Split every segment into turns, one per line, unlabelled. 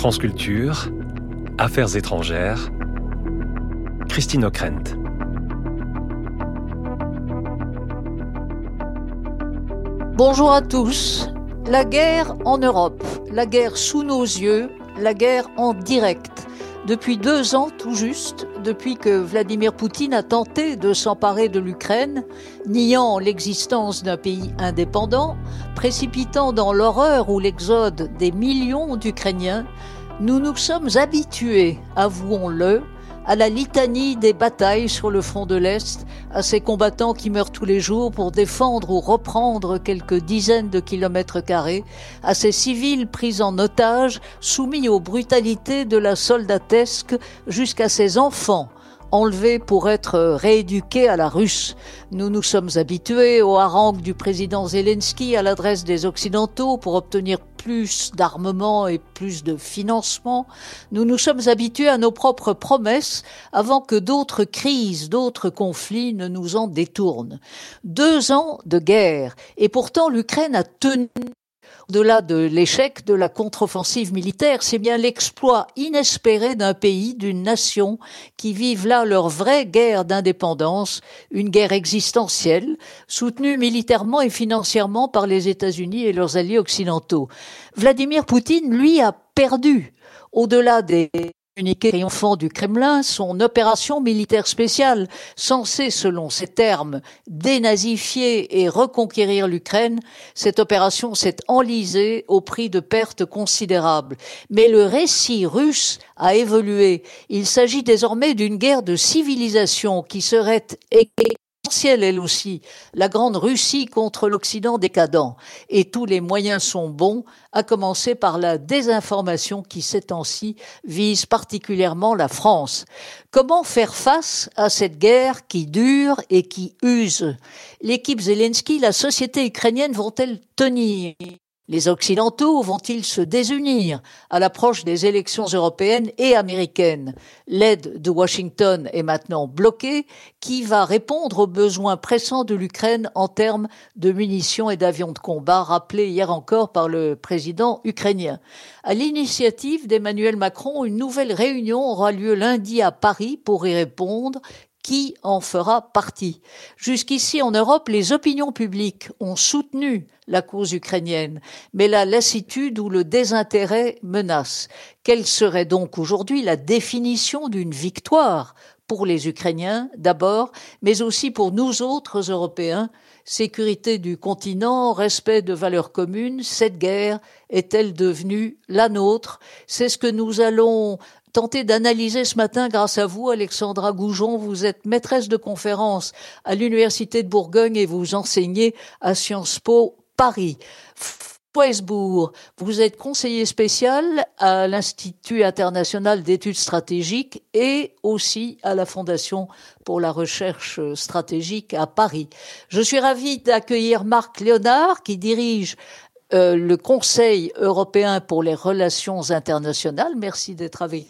France Culture, Affaires étrangères, Christine Ockrent.
Bonjour à tous. La guerre en Europe, la guerre sous nos yeux, la guerre en direct. Depuis deux ans tout juste, depuis que Vladimir Poutine a tenté de s'emparer de l'Ukraine, niant l'existence d'un pays indépendant, précipitant dans l'horreur ou l'exode des millions d'Ukrainiens, nous nous sommes habitués, avouons-le, à la litanie des batailles sur le front de l'Est, à ces combattants qui meurent tous les jours pour défendre ou reprendre quelques dizaines de kilomètres carrés, à ces civils pris en otage, soumis aux brutalités de la soldatesque, jusqu'à ces enfants enlevés pour être rééduqués à la russe. Nous nous sommes habitués aux harangues du président Zelensky à l'adresse des Occidentaux pour obtenir plus d'armement et plus de financement. Nous nous sommes habitués à nos propres promesses avant que d'autres crises, d'autres conflits ne nous en détournent. Deux ans de guerre et pourtant l'Ukraine a tenu au-delà de l'échec de la contre-offensive militaire, c'est bien l'exploit inespéré d'un pays, d'une nation, qui vivent là leur vraie guerre d'indépendance, une guerre existentielle, soutenue militairement et financièrement par les États-Unis et leurs alliés occidentaux. Vladimir Poutine, lui, a perdu, au-delà des communiqué triomphant du Kremlin, son opération militaire spéciale, censée, selon ses termes, dénazifier et reconquérir l'Ukraine, cette opération s'est enlisée au prix de pertes considérables. Mais le récit russe a évolué. Il s'agit désormais d'une guerre de civilisation qui serait elle aussi, la grande Russie contre l'Occident décadent. Et tous les moyens sont bons, à commencer par la désinformation qui, ces temps-ci, vise particulièrement la France. Comment faire face à cette guerre qui dure et qui use? L'équipe Zelensky, la société ukrainienne vont-elles tenir? Les Occidentaux vont-ils se désunir à l'approche des élections européennes et américaines? L'aide de Washington est maintenant bloquée. Qui va répondre aux besoins pressants de l'Ukraine en termes de munitions et d'avions de combat, rappelés hier encore par le président ukrainien? À l'initiative d'Emmanuel Macron, une nouvelle réunion aura lieu lundi à Paris pour y répondre qui en fera partie. Jusqu'ici en Europe, les opinions publiques ont soutenu la cause ukrainienne, mais la lassitude ou le désintérêt menace. Quelle serait donc aujourd'hui la définition d'une victoire pour les Ukrainiens d'abord, mais aussi pour nous autres Européens? Sécurité du continent, respect de valeurs communes, cette guerre est-elle devenue la nôtre? C'est ce que nous allons tenter d'analyser ce matin grâce à vous, Alexandra Goujon. Vous êtes maîtresse de conférence à l'Université de Bourgogne et vous enseignez à Sciences Po Paris. Poesbourg, vous êtes conseiller spécial à l'Institut international d'études stratégiques et aussi à la Fondation pour la recherche stratégique à Paris. Je suis ravie d'accueillir Marc Léonard qui dirige euh, le Conseil européen pour les relations internationales. Merci d'être avec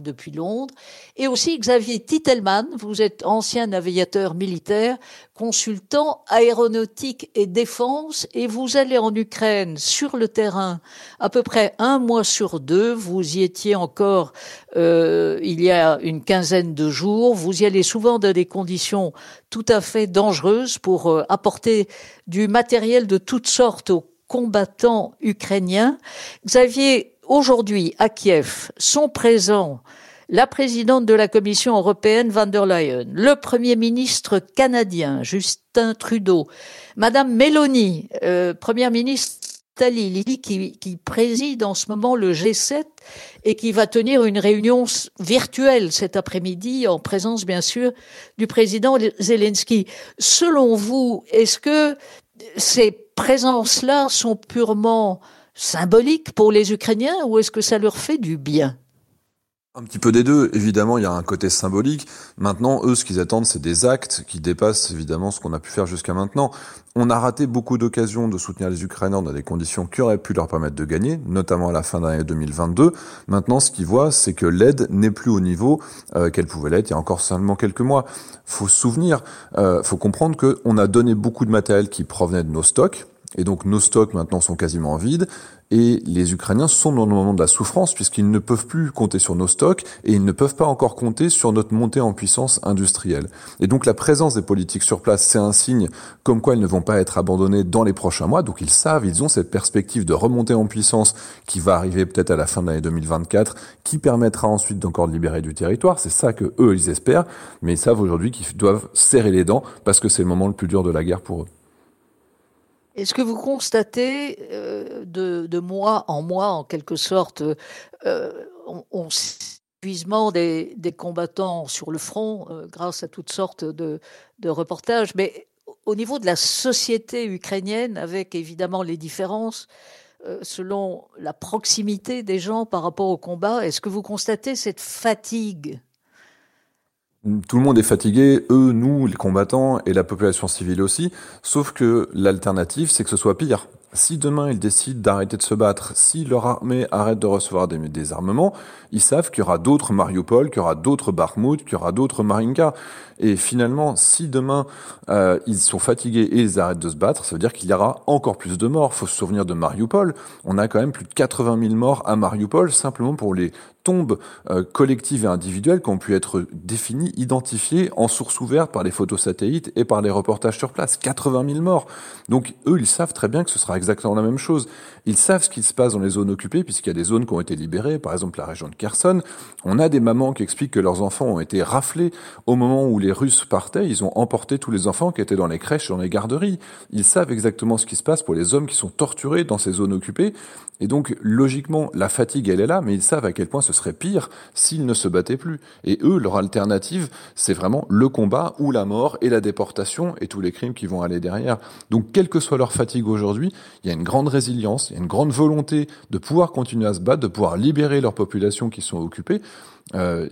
Depuis Londres, et aussi Xavier Titelman, vous êtes ancien navigateur militaire, consultant aéronautique et défense, et vous allez en Ukraine sur le terrain à peu près un mois sur deux, vous y étiez encore euh, il y a une quinzaine de jours, vous y allez souvent dans des conditions tout à fait dangereuses pour euh, apporter du matériel de toutes sortes aux combattants ukrainiens. Xavier, aujourd'hui à Kiev sont présents la présidente de la Commission européenne van der Leyen, le Premier ministre canadien Justin Trudeau, Madame Meloni, euh, Première ministre d'Italie, qui, qui préside en ce moment le G7 et qui va tenir une réunion virtuelle cet après-midi en présence bien sûr du président Zelensky. Selon vous, est-ce que ces présences-là sont purement symbolique pour les Ukrainiens ou est-ce que ça leur fait du bien?
Un petit peu des deux, évidemment, il y a un côté symbolique. Maintenant, eux, ce qu'ils attendent, c'est des actes qui dépassent évidemment ce qu'on a pu faire jusqu'à maintenant. On a raté beaucoup d'occasions de soutenir les Ukrainiens dans des conditions qui auraient pu leur permettre de gagner, notamment à la fin de l'année 2022. Maintenant, ce qu'ils voient, c'est que l'aide n'est plus au niveau euh, qu'elle pouvait l'être il y a encore seulement quelques mois. Faut se souvenir, euh, faut comprendre qu'on a donné beaucoup de matériel qui provenait de nos stocks, et donc nos stocks maintenant sont quasiment vides. Et les Ukrainiens sont dans le moment de la souffrance puisqu'ils ne peuvent plus compter sur nos stocks et ils ne peuvent pas encore compter sur notre montée en puissance industrielle. Et donc la présence des politiques sur place, c'est un signe comme quoi ils ne vont pas être abandonnés dans les prochains mois. Donc ils savent, ils ont cette perspective de remontée en puissance qui va arriver peut-être à la fin de l'année 2024, qui permettra ensuite d'encore libérer du territoire. C'est ça que eux, ils espèrent. Mais ils savent aujourd'hui qu'ils doivent serrer les dents parce que c'est le moment le plus dur de la guerre pour eux.
Est-ce que vous constatez euh, de, mois en mois, en quelque sorte, euh, on, épuisement des, combattants sur le front euh, grâce à toutes sortes de, reportages, mais au niveau de la société ukrainienne, avec évidemment les différences selon la proximité des gens par rapport au combat, est-ce que vous constatez cette fatigue
tout le monde est fatigué, eux, nous, les combattants et la population civile aussi, sauf que l'alternative, c'est que ce soit pire. Si demain ils décident d'arrêter de se battre, si leur armée arrête de recevoir des, armements, ils savent qu'il y aura d'autres Mariupol, qu'il y aura d'autres Bakhmut, qu'il y aura d'autres Marinka. Et finalement, si demain euh, ils sont fatigués et ils arrêtent de se battre, ça veut dire qu'il y aura encore plus de morts. Faut se souvenir de Mariupol. On a quand même plus de 80 000 morts à Mariupol simplement pour les tombes euh, collectives et individuelles qui ont pu être définies, identifiées en source ouverte par les photos satellites et par les reportages sur place. 80 000 morts. Donc eux, ils savent très bien que ce sera exactement la même chose. Ils savent ce qui se passe dans les zones occupées puisqu'il y a des zones qui ont été libérées, par exemple la région de Kherson. On a des mamans qui expliquent que leurs enfants ont été raflés au moment où les Russes partaient. Ils ont emporté tous les enfants qui étaient dans les crèches, dans les garderies. Ils savent exactement ce qui se passe pour les hommes qui sont torturés dans ces zones occupées. Et donc, logiquement, la fatigue, elle est là, mais ils savent à quel point ce serait pire s'ils ne se battaient plus. Et eux, leur alternative, c'est vraiment le combat ou la mort et la déportation et tous les crimes qui vont aller derrière. Donc, quelle que soit leur fatigue aujourd'hui, il y a une grande résilience, il y a une grande volonté de pouvoir continuer à se battre, de pouvoir libérer leurs populations qui sont occupées. Euh,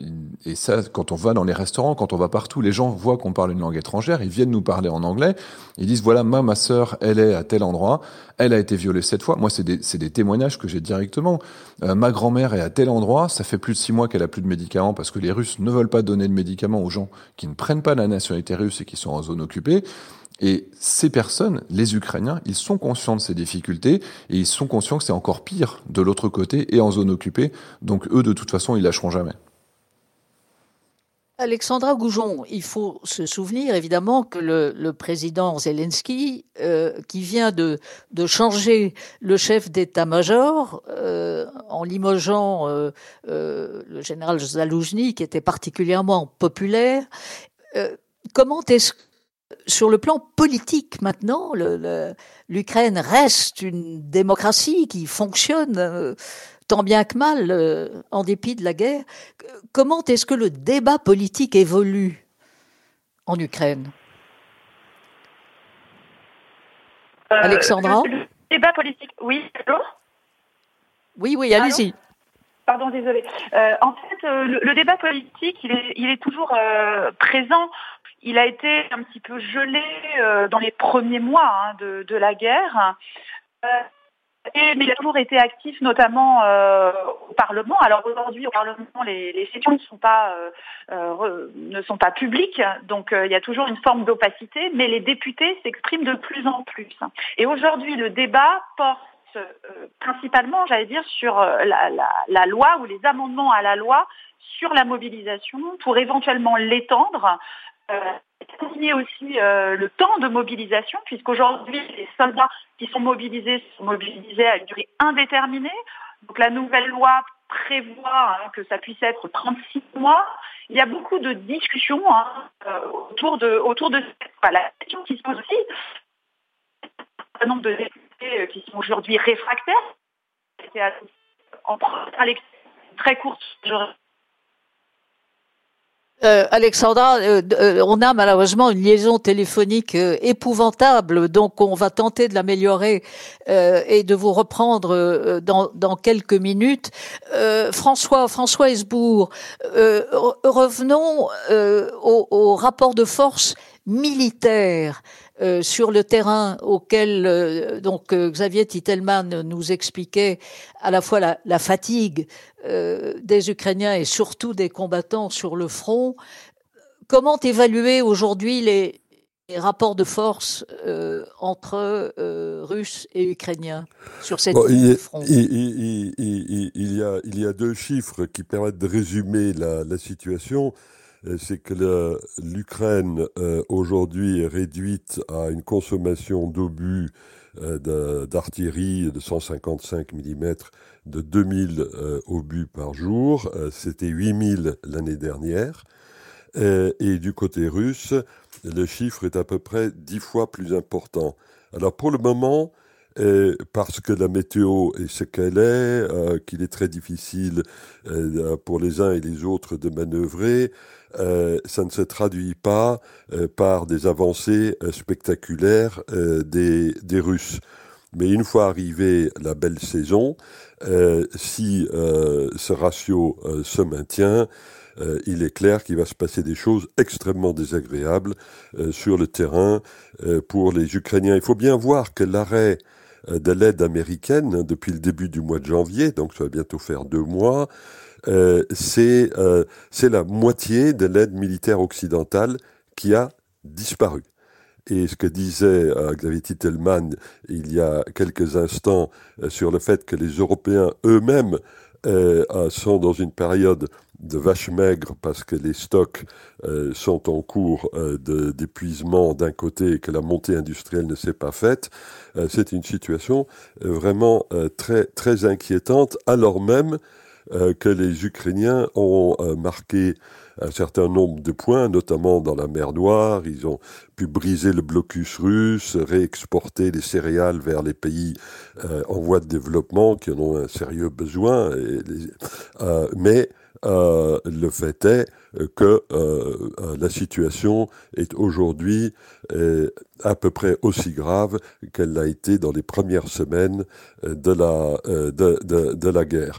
et ça, quand on va dans les restaurants, quand on va partout, les gens voient qu'on parle une langue étrangère, ils viennent nous parler en anglais, ils disent voilà, moi, ma sœur, elle est à tel endroit, elle a été violée cette fois. Moi, c'est des, des, témoignages que j'ai directement. Euh, ma grand-mère est à tel endroit, ça fait plus de six mois qu'elle a plus de médicaments parce que les Russes ne veulent pas donner de médicaments aux gens qui ne prennent pas la nationalité russe et qui sont en zone occupée. Et ces personnes, les Ukrainiens, ils sont conscients de ces difficultés et ils sont conscients que c'est encore pire de l'autre côté et en zone occupée. Donc eux, de toute façon, ils lâcheront jamais.
Alexandra Goujon, il faut se souvenir évidemment que le, président Zelensky, euh, qui vient de, changer le chef d'état-major euh, en limogeant euh, le général Zaloujny, qui était particulièrement populaire, comment est-ce sur le plan politique maintenant, l'Ukraine reste une démocratie qui fonctionne tant bien que mal, euh, en dépit de la guerre. Comment est-ce que le débat politique évolue en Ukraine?
Euh, Alexandra? le, débat politique, oui, allô?
Oui, oui, allez-y.
Pardon, désolé. Euh, en fait, le, débat politique, il est, il est toujours présent. Il a été un petit peu gelé dans les premiers mois hein, de, la guerre. Et, mais il a toujours été actif, notamment euh, au Parlement. Alors aujourd'hui, au Parlement, les, sessions ne sont pas euh, euh ne sont pas publiques, donc euh, il y a toujours une forme d'opacité. Mais les députés s'expriment de plus en plus. Et aujourd'hui, le débat porte euh, principalement, j'allais dire, sur la, loi ou les amendements à la loi sur la mobilisation pour éventuellement l'étendre continuer aussi euh, le temps de mobilisation, puisqu'aujourd'hui, les soldats qui sont mobilisés sont mobilisés à une durée indéterminée. Donc la nouvelle loi prévoit hein, que ça puisse être 36 mois. Il y a beaucoup de discussions hein, euh, autour de autour la question qui se pose aussi. Un nombre de députés euh, qui sont aujourd'hui réfractaires. En très courte
Euh, Alexandra, euh, euh, on a malheureusement une liaison téléphonique épouvantable, donc on va tenter de l'améliorer et de vous reprendre dans, quelques minutes. François, François Hesbourg, revenons au, rapport de force militaire euh, sur le terrain auquel euh, donc euh, Xavier Titelman nous expliquait à la fois la, fatigue des Ukrainiens et surtout des combattants sur le front. Comment évaluer aujourd'hui les, rapports de force entre Russes et Ukrainiens sur cette
il,
front?
il, il, y a, il y a deux chiffres qui permettent de résumer la, la situation. Euh, c'est que l'Ukraine euh, aujourd'hui est réduite à une consommation d'obus euh, d'artillerie de 155 mm de 2000 obus par jour. C'était 8000 l'année dernière. Et du côté russe, le chiffre est à peu près 10 fois plus important. Alors pour le moment, parce que la météo est ce qu'elle est, qu'il est très difficile pour les uns et les autres de manœuvrer, euh, ça ne se traduit pas euh, par des avancées euh, spectaculaires des, des, Russes. Mais une fois arrivée la belle saison, si ce ratio se maintient, il est clair qu'il va se passer des choses extrêmement désagréables sur le terrain pour les Ukrainiens. Il faut bien voir que l'arrêt de l'aide américaine depuis le début du mois de janvier, donc ça va bientôt faire deux mois, euh, euh, c'est la moitié de l'aide militaire occidentale qui a disparu. Et ce que disait euh, Xavier Titelman il y a quelques instants sur le fait que les Européens eux-mêmes sont dans une période de vache maigre parce que les stocks sont en cours d'épuisement d'un côté et que la montée industrielle ne s'est pas faite, c'est une situation vraiment très très inquiétante alors même euh, que les Ukrainiens ont euh, marqué un certain nombre de points, notamment dans la mer Noire. Ils ont pu briser le blocus russe, réexporter les céréales vers les pays euh, en voie de développement qui en ont un sérieux besoin. mais le fait est que euh, euh, la situation est aujourd'hui euh, à peu près aussi grave qu'elle l'a été dans les premières semaines de la, de, de, la guerre.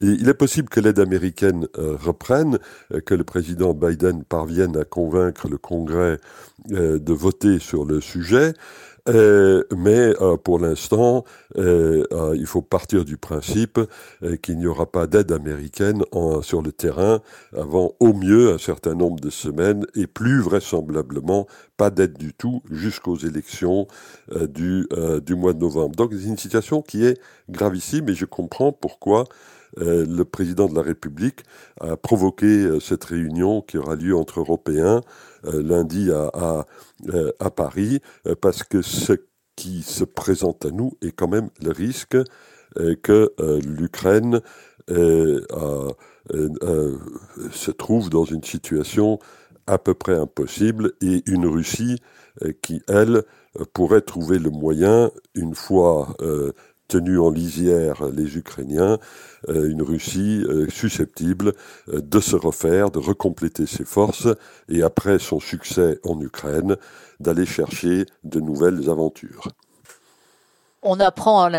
Il est possible que l'aide américaine reprenne, que le président Biden parvienne à convaincre le Congrès de voter sur le sujet. Euh, mais euh, pour l'instant, euh, il faut partir du principe qu'il n'y aura pas d'aide américaine sur le terrain avant au mieux un certain nombre de semaines et plus vraisemblablement pas d'aide du tout jusqu'aux élections du, du mois de novembre. Donc c'est une situation qui est gravissime et je comprends pourquoi le président de la République a provoqué cette réunion qui aura lieu entre Européens euh, lundi à, euh, Paris, euh, parce que ce qui se présente à nous est quand même le risque que l'Ukraine se trouve dans une situation à peu près impossible et une Russie qui, elle, pourrait trouver le moyen, une fois tenu en lisière les Ukrainiens, euh, une Russie euh, susceptible euh, de se refaire, de recompléter ses forces, et après son succès en Ukraine, d'aller chercher de nouvelles aventures.
On apprend à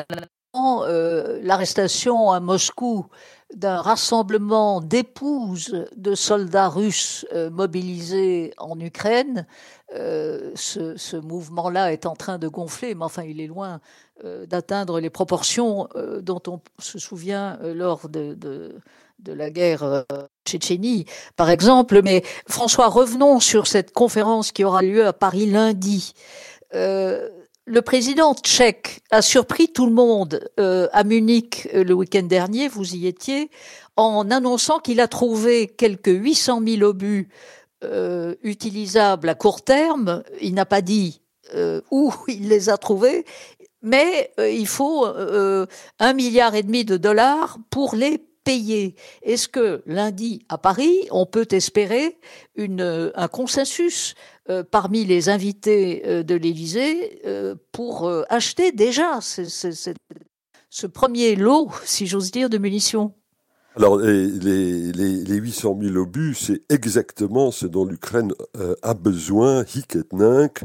l'arrestation à Moscou d'un rassemblement d'épouses de soldats russes mobilisés en Ukraine. ce, ce mouvement-là est en train de gonfler, mais enfin il est loin euh, d'atteindre les proportions euh, dont on se souvient euh, lors de, de, la guerre Tchétchénie, par exemple. Mais François, revenons sur cette conférence qui aura lieu à Paris lundi. Le président tchèque a surpris tout le monde à Munich le week-end dernier, vous y étiez, en annonçant qu'il a trouvé quelques 800 000 obus utilisables à court terme. Il n'a pas dit où il les a trouvés mais euh, il faut euh, un milliard et demi de dollars pour les payer. Est-ce que lundi à Paris, on peut espérer un consensus euh, parmi les invités de l'Élysée pour acheter déjà ce, premier lot, si j'ose dire, de munitions.
Alors, les, les, les, 800 000 obus, c'est exactement ce dont l'Ukraine euh, a besoin, hic et nunc,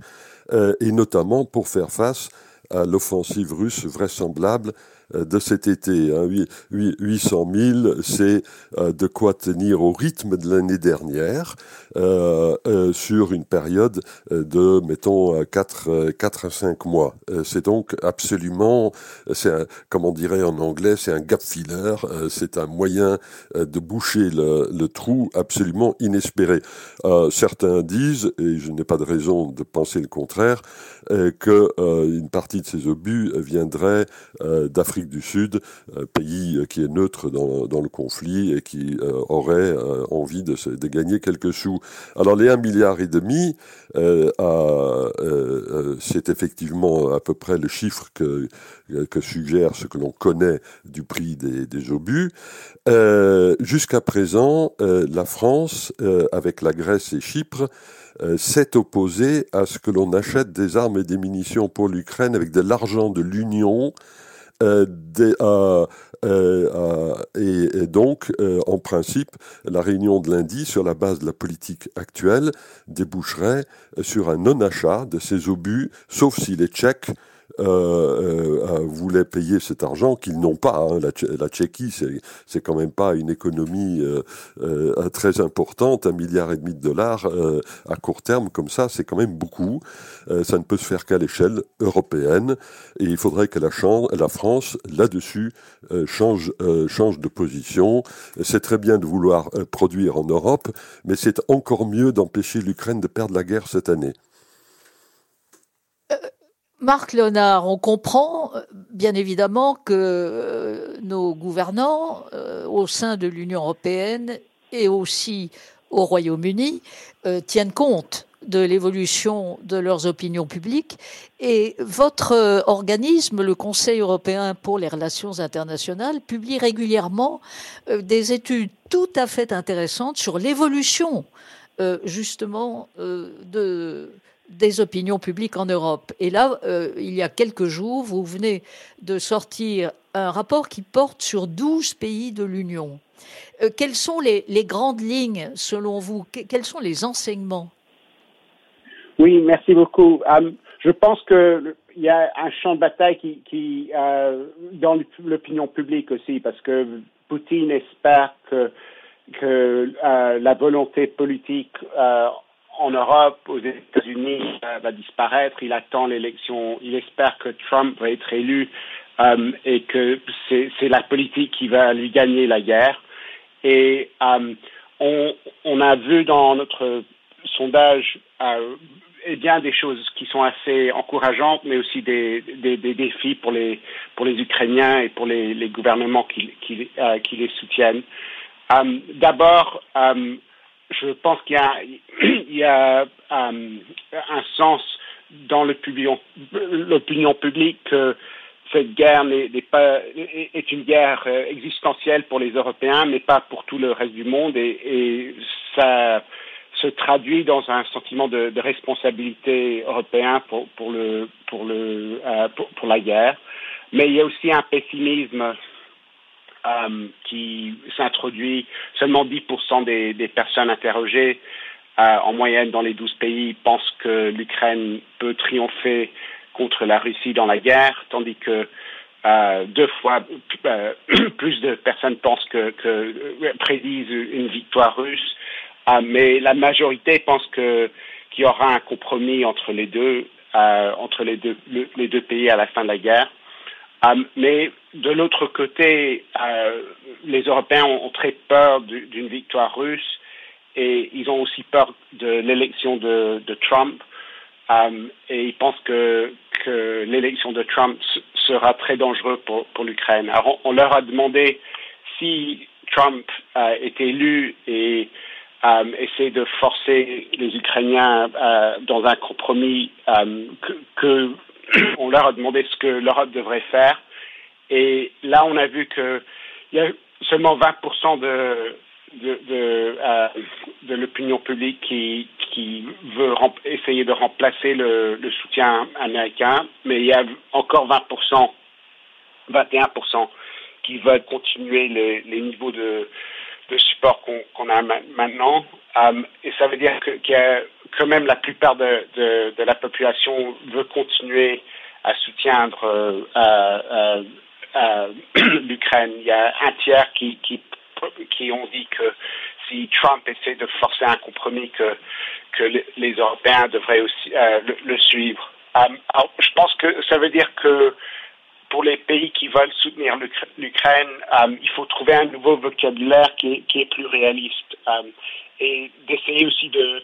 euh, et notamment pour faire face à l'offensive russe vraisemblable euh, de cet été. Hein. 800 000, c'est euh, de quoi tenir au rythme de l'année dernière euh, euh, sur une période de, mettons, 4, 4 à 5 mois. c'est donc absolument, c'est comme on dirait en anglais, c'est un gap filler, c'est un moyen de boucher le, le, trou absolument inespéré. certains disent, et je n'ai pas de raison de penser le contraire, que une partie de ces obus viendrait d'Afrique du Sud, un pays euh, qui est neutre dans, dans le conflit et qui euh, aurait euh, envie de, de, gagner quelques sous. Alors les 1 milliard et demi, c'est effectivement à peu près le chiffre que, que suggère ce que l'on connaît du prix des, des obus. Jusqu'à présent, la France, avec la Grèce et Chypre, s'est opposée à ce que l'on achète des armes et des munitions pour l'Ukraine avec de l'argent de l'Union euh, euh, euh, et, donc, en principe, la réunion de lundi, sur la base de la politique actuelle, déboucherait sur un non-achat de ces obus, sauf si les Tchèques voulaient payer cet argent qu'ils n'ont pas. Hein. La, Tchéquie, c'est quand même pas une économie euh, très importante, un milliard et demi de dollars à court terme comme ça, c'est quand même beaucoup. ça ne peut se faire qu'à l'échelle européenne, et il faudrait que la, la France, là-dessus, change, change de position. C'est très bien de vouloir produire en Europe, mais c'est encore mieux d'empêcher l'Ukraine de perdre la guerre cette année.
Marc Léonard, on comprend euh, bien évidemment que euh, nos gouvernants euh, au sein de l'Union européenne et aussi au Royaume-Uni tiennent compte de l'évolution de leurs opinions publiques. Et votre organisme, le Conseil européen pour les relations internationales, publie régulièrement des études tout à fait intéressantes sur l'évolution justement de des opinions publiques en Europe. Et là, euh, il y a quelques jours, vous venez de sortir un rapport qui porte sur 12 pays de l'Union. Euh, quelles sont les, grandes lignes, selon vous? Quels sont les enseignements?
Oui, merci beaucoup. Euh, je pense qu'il y a un champ de bataille qui, dans l'opinion publique aussi, parce que Poutine espère que la volonté politique en Europe, aux États-Unis, euh, va disparaître. Il attend l'élection. Il espère que Trump va être élu euh, et que c'est la politique qui va lui gagner la guerre. Et euh, on, a vu dans notre sondage euh, eh bien des choses qui sont assez encourageantes, mais aussi des, défis pour les Ukrainiens et pour les, gouvernements qui, qui, les soutiennent. D'abord, je pense qu'il y a, a euh, un sens dans l'opinion publique que cette guerre n'est, pas, est une guerre euh, existentielle pour les Européens, mais pas pour tout le reste du monde, et, ça se traduit dans un sentiment de, responsabilité européen pour, le, pour, le, euh, pour la guerre. Mais il y a aussi un pessimisme euh, qui s'introduit. Seulement 10% des, personnes interrogées euh, en moyenne dans les 12 pays pensent que l'Ukraine peut triompher contre la Russie dans la guerre, tandis que euh, deux fois plus de personnes pensent que, prédisent une victoire russe, mais la majorité pense que qu'il y aura un compromis entre les deux, entre les deux, le, les deux pays à la fin de la guerre. Euh, mais de l'autre côté, euh, les Européens ont, très peur d'une victoire russe et ils ont aussi peur de l'élection de, Trump euh, et ils pensent que, l'élection de Trump sera très dangereux pour, l'Ukraine. Alors on, leur a demandé si Trump euh, est élu et euh, essaie de forcer les Ukrainiens euh, dans un compromis que on leur a demandé ce que l'Europe devrait faire. Et là, on a vu qu'il y a seulement 20% de, euh, de l'opinion publique qui, qui veut essayer de remplacer le, soutien américain, mais il y a encore 20%, 21% qui veulent continuer les, les niveaux de, de support qu'on a maintenant. Um, et ça veut dire qu'il y a quand même la plupart de, la population veut continuer à soutenir euh, l'Ukraine. Il y a un tiers qui, qui, ont dit que si Trump essaie de forcer un compromis, que, que les Européens devraient aussi euh, le, suivre. Alors, je pense que ça veut dire que pour les pays qui veulent soutenir l'Ukraine, il faut trouver un nouveau vocabulaire qui est, plus réaliste et d'essayer aussi de,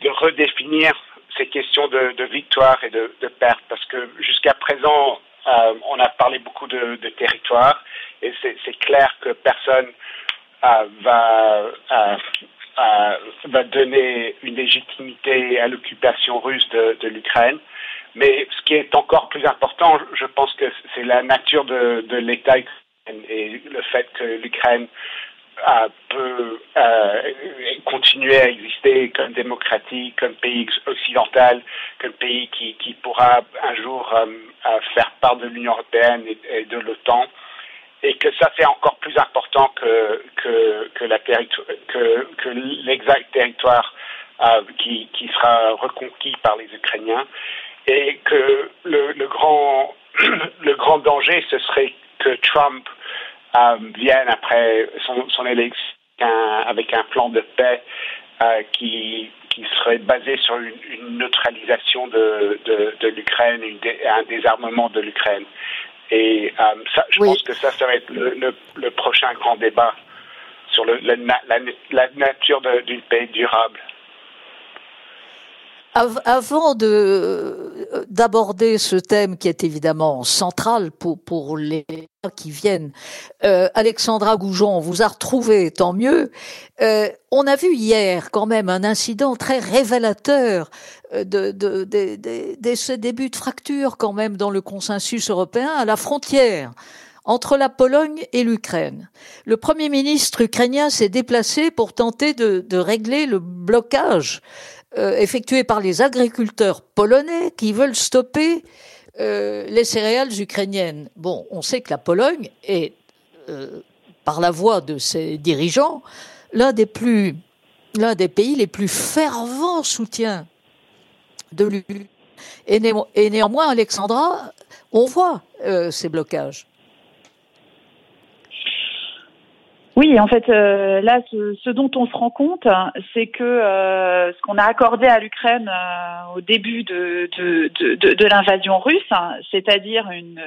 de, redéfinir ces questions de, victoire et de, perte parce que jusqu'à présent, euh, on a parlé beaucoup de, territoire et c'est clair que personne euh, va, euh, va donner une légitimité à l'occupation russe de, l'Ukraine. Mais ce qui est encore plus important, je pense que c'est la nature de, l'État et le fait que l'Ukraine peut euh, continuer à exister comme démocratie, comme pays occidental, comme pays qui, pourra un jour euh, faire part de l'Union européenne et, de l'OTAN, et que ça c'est encore plus important que que, la que, que l'exact territoire euh, qui, sera reconquis par les Ukrainiens et que le, grand, le grand danger, ce serait que Trump euh, vienne après son, son élection avec un plan de paix euh, qui, qui serait basé sur une, une neutralisation de, de, de l'Ukraine et un désarmement de l'Ukraine. Et euh, ça, je pense que ça, ça va être le, le, le prochain grand débat sur le, la, la, la nature d'une paix durable
avant de d'aborder ce thème qui est évidemment central pour pour les qui viennent, euh, Alexandra Goujon, on vous a retrouvé, tant mieux. Euh, on a vu hier quand même un incident très révélateur euh, de, de, de, de, ce début de fracture quand même dans le consensus européen à la frontière entre la Pologne et l'Ukraine. Le Premier ministre ukrainien s'est déplacé pour tenter de, de régler le blocage euh, par les agriculteurs polonais qui veulent stopper euh, les céréales ukrainiennes. Bon, on sait que la Pologne est, euh, par la voix de ses dirigeants, l'un des plus, l'un des pays les plus fervents soutiens de l'Union. Et, néanmoins, Alexandra, on voit ces blocages.
Oui, en fait, euh, là, ce, dont on se rend compte, c'est que euh, ce qu'on a accordé à l'Ukraine euh, au début de, de, de, l'invasion russe, c'est-à-dire une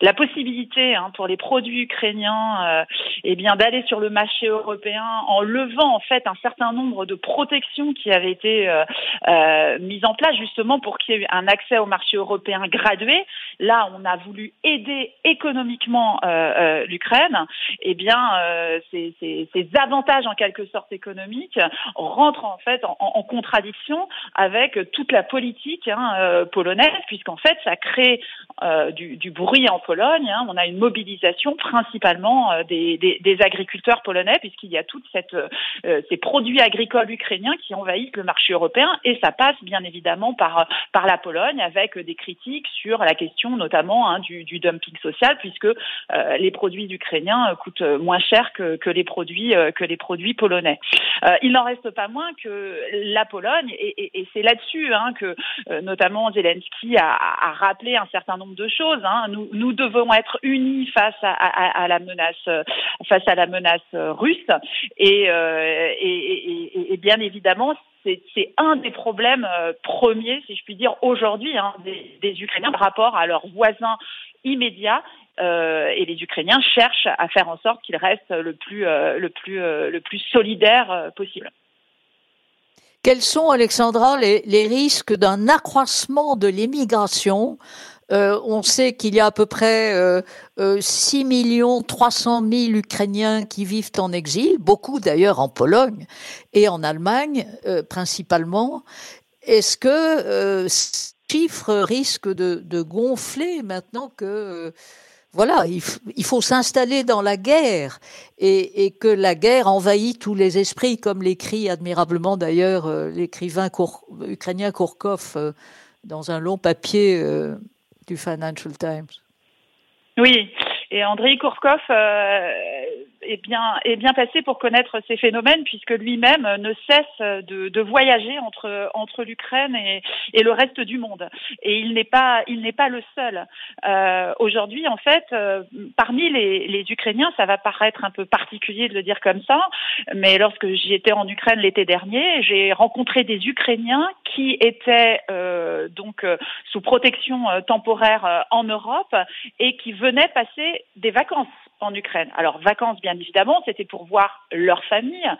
la possibilité hein, pour les produits ukrainiens, eh bien, d'aller sur le marché européen en levant en fait un certain nombre de protections qui avaient été mises en place justement pour qu'il y ait un accès au marché européen gradué. Là, on a voulu aider économiquement l'Ukraine. Eh bien, ces, avantages en quelque sorte économiques rentrent en fait en, contradiction avec toute la politique hein, euh, polonaise, puisqu'en fait ça crée euh, du, bruit en Pologne. Hein. On a une mobilisation principalement euh, des, agriculteurs polonais, puisqu'il y a toutes cette, ces produits agricoles ukrainiens qui envahissent le marché européen, et ça passe bien évidemment par par la Pologne avec des critiques sur la question notamment hein, du, dumping social, puisque les produits ukrainiens coûtent moins cher que, que les produits euh, que les produits polonais. Euh, il n'en reste pas moins que la Pologne, et, c'est là-dessus hein, que euh, notamment Zelensky a, rappelé un certain nombre de choses. Hein. Nous, devons être unis face à, la menace face à la menace russe, et, et bien évidemment c'est un des problèmes premiers, si je puis dire, aujourd'hui hein, des, des, Ukrainiens par rapport à leurs voisins immédiats euh, et les Ukrainiens cherchent à faire en sorte qu'ils restent le plus, euh, euh, solidaire possible.
Quels sont, Alexandra, les, risques d'un accroissement de l'immigration? On sait qu'il y a à peu près euh, 6 millions 300 000 Ukrainiens qui vivent en exil, beaucoup d'ailleurs en Pologne et en Allemagne principalement. Est-ce que ce chiffre risque de, gonfler maintenant que voilà, il, faut s'installer dans la guerre et, que la guerre envahit tous les esprits, comme l'écrit admirablement d'ailleurs euh, l'écrivain ukrainien Kourkov euh, dans un long papier euh, du Financial Times.
Oui, Et Andrei Kourkov est bien est bien passé pour connaître ces phénomènes puisque lui-même ne cesse de, de, voyager entre entre l'Ukraine et, et, le reste du monde. Et il n'est pas il n'est pas le seul. Euh, Aujourd'hui, en fait, euh, parmi les, les, Ukrainiens, ça va paraître un peu particulier de le dire comme ça, mais lorsque j'y étais en Ukraine l'été dernier, j'ai rencontré des Ukrainiens qui étaient euh, donc sous protection temporaire en Europe et qui venaient passer des vacances en Ukraine. Alors vacances bien évidemment, c'était pour voir leur famille,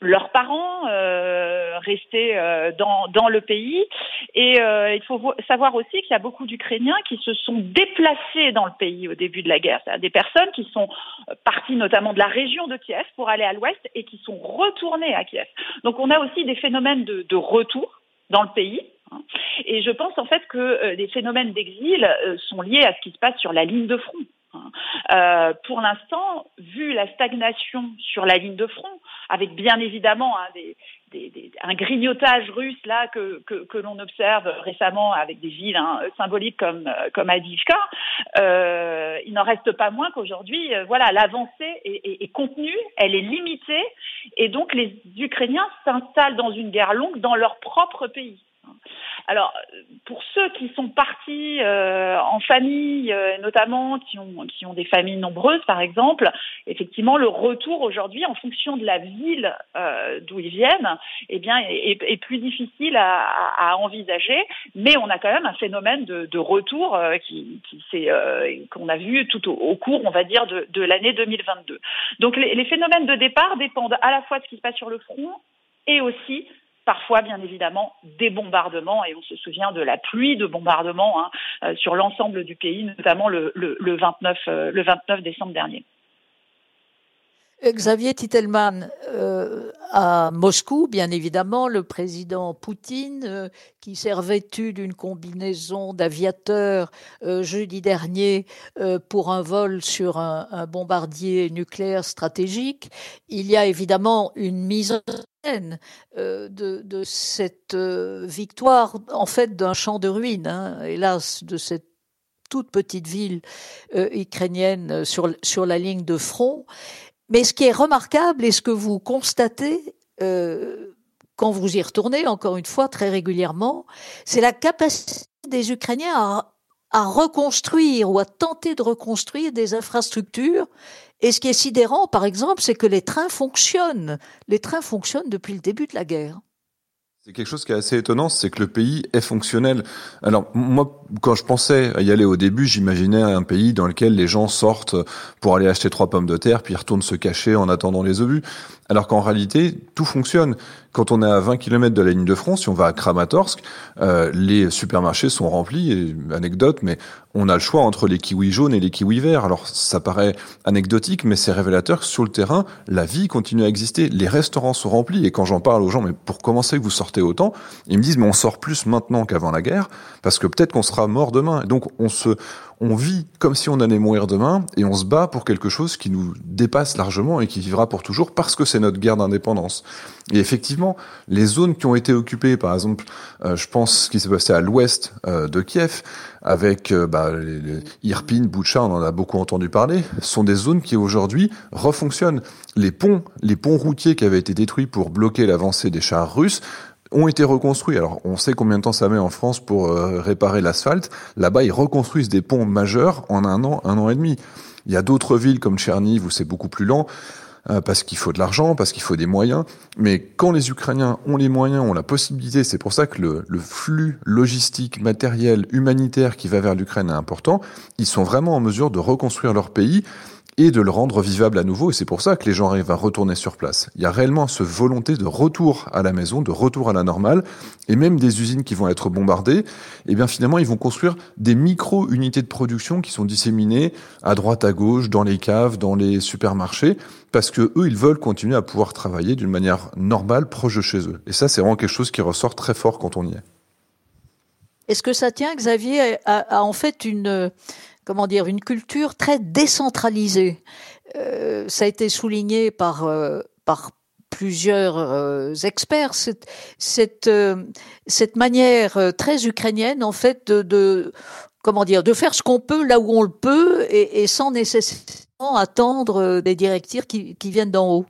leurs parents euh, rester euh, dans, dans le pays. Et euh, il faut savoir aussi qu'il y a beaucoup d'Ukrainiens qui se sont déplacés dans le pays au début de la guerre. C'est des personnes qui sont parties notamment de la région de Kiev pour aller à l'ouest et qui sont retournées à Kiev. Donc on a aussi des phénomènes de, de retour dans le pays. Hein. Et je pense en fait que les phénomènes d'exil sont liés à ce qui se passe sur la ligne de front. Euh, pour l'instant, vu la stagnation sur la ligne de front, avec bien évidemment hein, des, un grignotage russe là que, que, l'on observe récemment avec des villes hein, symboliques comme comme Adivka, euh, il n'en reste pas moins qu'aujourd'hui, euh, voilà, l'avancée est, contenue, elle est limitée, et donc les Ukrainiens s'installent dans une guerre longue dans leur propre pays. Alors, pour ceux qui sont partis euh, en famille, euh, notamment qui ont des familles nombreuses, par exemple, effectivement, le retour aujourd'hui, en fonction de la ville euh, d'où ils viennent, eh bien, est, plus difficile à, envisager. Mais on a quand même un phénomène de, retour qui, qu'on a vu tout au, cours, on va dire, de, l'année 2022. Donc, les phénomènes de départ dépendent à la fois de ce qui se passe sur le front et aussi parfois bien évidemment des bombardements, et on se souvient de la pluie de bombardements hein, euh, sur l'ensemble du pays, notamment le, le, le 29, euh, le 29 décembre dernier.
Xavier Titelman, euh, à Moscou, bien évidemment, le président Poutine, euh, qui s'est revêtu d'une combinaison d'aviateurs euh, jeudi dernier euh, pour un vol sur un, un, bombardier nucléaire stratégique, il y a évidemment une mise euh, de, cette euh, victoire, en fait, d'un champ de ruines, hein, hélas, de cette toute petite ville ukrainienne sur, sur la ligne de front. Mais ce qui est remarquable et ce que vous constatez euh, quand vous y retournez, encore une fois, très régulièrement, c'est la capacité des Ukrainiens à, reconstruire ou à tenter de reconstruire des infrastructures. Et ce qui est sidérant, par exemple, c'est que les trains fonctionnent. Les trains fonctionnent depuis le début de la guerre.
C'est quelque chose qui est assez étonnant, c'est que le pays est fonctionnel. Alors moi, quand je pensais y aller au début, j'imaginais un pays dans lequel les gens sortent pour aller acheter trois pommes de terre, puis retournent se cacher en attendant les obus. Alors qu'en réalité, tout fonctionne. Quand on est à 20 km de la ligne de front, si on va à Kramatorsk, euh, les supermarchés sont remplis. Et, anecdote, mais on a le choix entre les kiwis jaunes et les kiwis verts. Alors ça paraît anecdotique, mais c'est révélateur que sur le terrain, la vie continue à exister. Les restaurants sont remplis. Et quand j'en parle aux gens, mais pour commencer vous sortez autant, ils me disent, mais on sort plus maintenant qu'avant la guerre, parce que peut-être qu'on sera mort demain. Et donc on se, on vit comme si on allait mourir demain et on se bat pour quelque chose qui nous dépasse largement et qui vivra pour toujours parce que c'est notre guerre d'indépendance. Et effectivement, les zones qui ont été occupées, par exemple, euh, je pense ce qui s'est passé à l'ouest euh, de Kiev, avec euh, bah, les, Irpin, Boucha, on en a beaucoup entendu parler, sont des zones qui aujourd'hui refonctionnent. Les ponts, les ponts routiers qui avaient été détruits pour bloquer l'avancée des chars russes ont été reconstruits. Alors, on sait combien de temps ça met en France pour euh, réparer l'asphalte. Là-bas, ils reconstruisent des ponts majeurs en un an, un an et demi. Il y a d'autres villes comme Tcherniv où c'est beaucoup plus lent euh, parce qu'il faut de l'argent, parce qu'il faut des moyens. Mais quand les Ukrainiens ont les moyens, ont la possibilité, c'est pour ça que le, le, flux logistique, matériel, humanitaire qui va vers l'Ukraine est important. Ils sont vraiment en mesure de reconstruire leur pays et de le rendre vivable à nouveau. Et c'est pour ça que les gens arrivent à retourner sur place. Il y a réellement ce volonté de retour à la maison, de retour à la normale, et même des usines qui vont être bombardées. Eh bien finalement, ils vont construire des micro-unités de production qui sont disséminées à droite, à gauche, dans les caves, dans les supermarchés, parce que eux, ils veulent continuer à pouvoir travailler d'une manière normale, proche de chez eux. Et ça, c'est vraiment quelque chose qui ressort très fort quand on y est.
Est-ce que ça tient, Xavier, à, à en fait une comment dire, une culture très décentralisée. Euh, ça a été souligné par, euh, par plusieurs euh, experts, cette, cette, manière très ukrainienne, en fait, de, comment dire, de faire ce qu'on peut là où on le peut et, sans nécessairement attendre des directives qui, qui viennent d'en haut.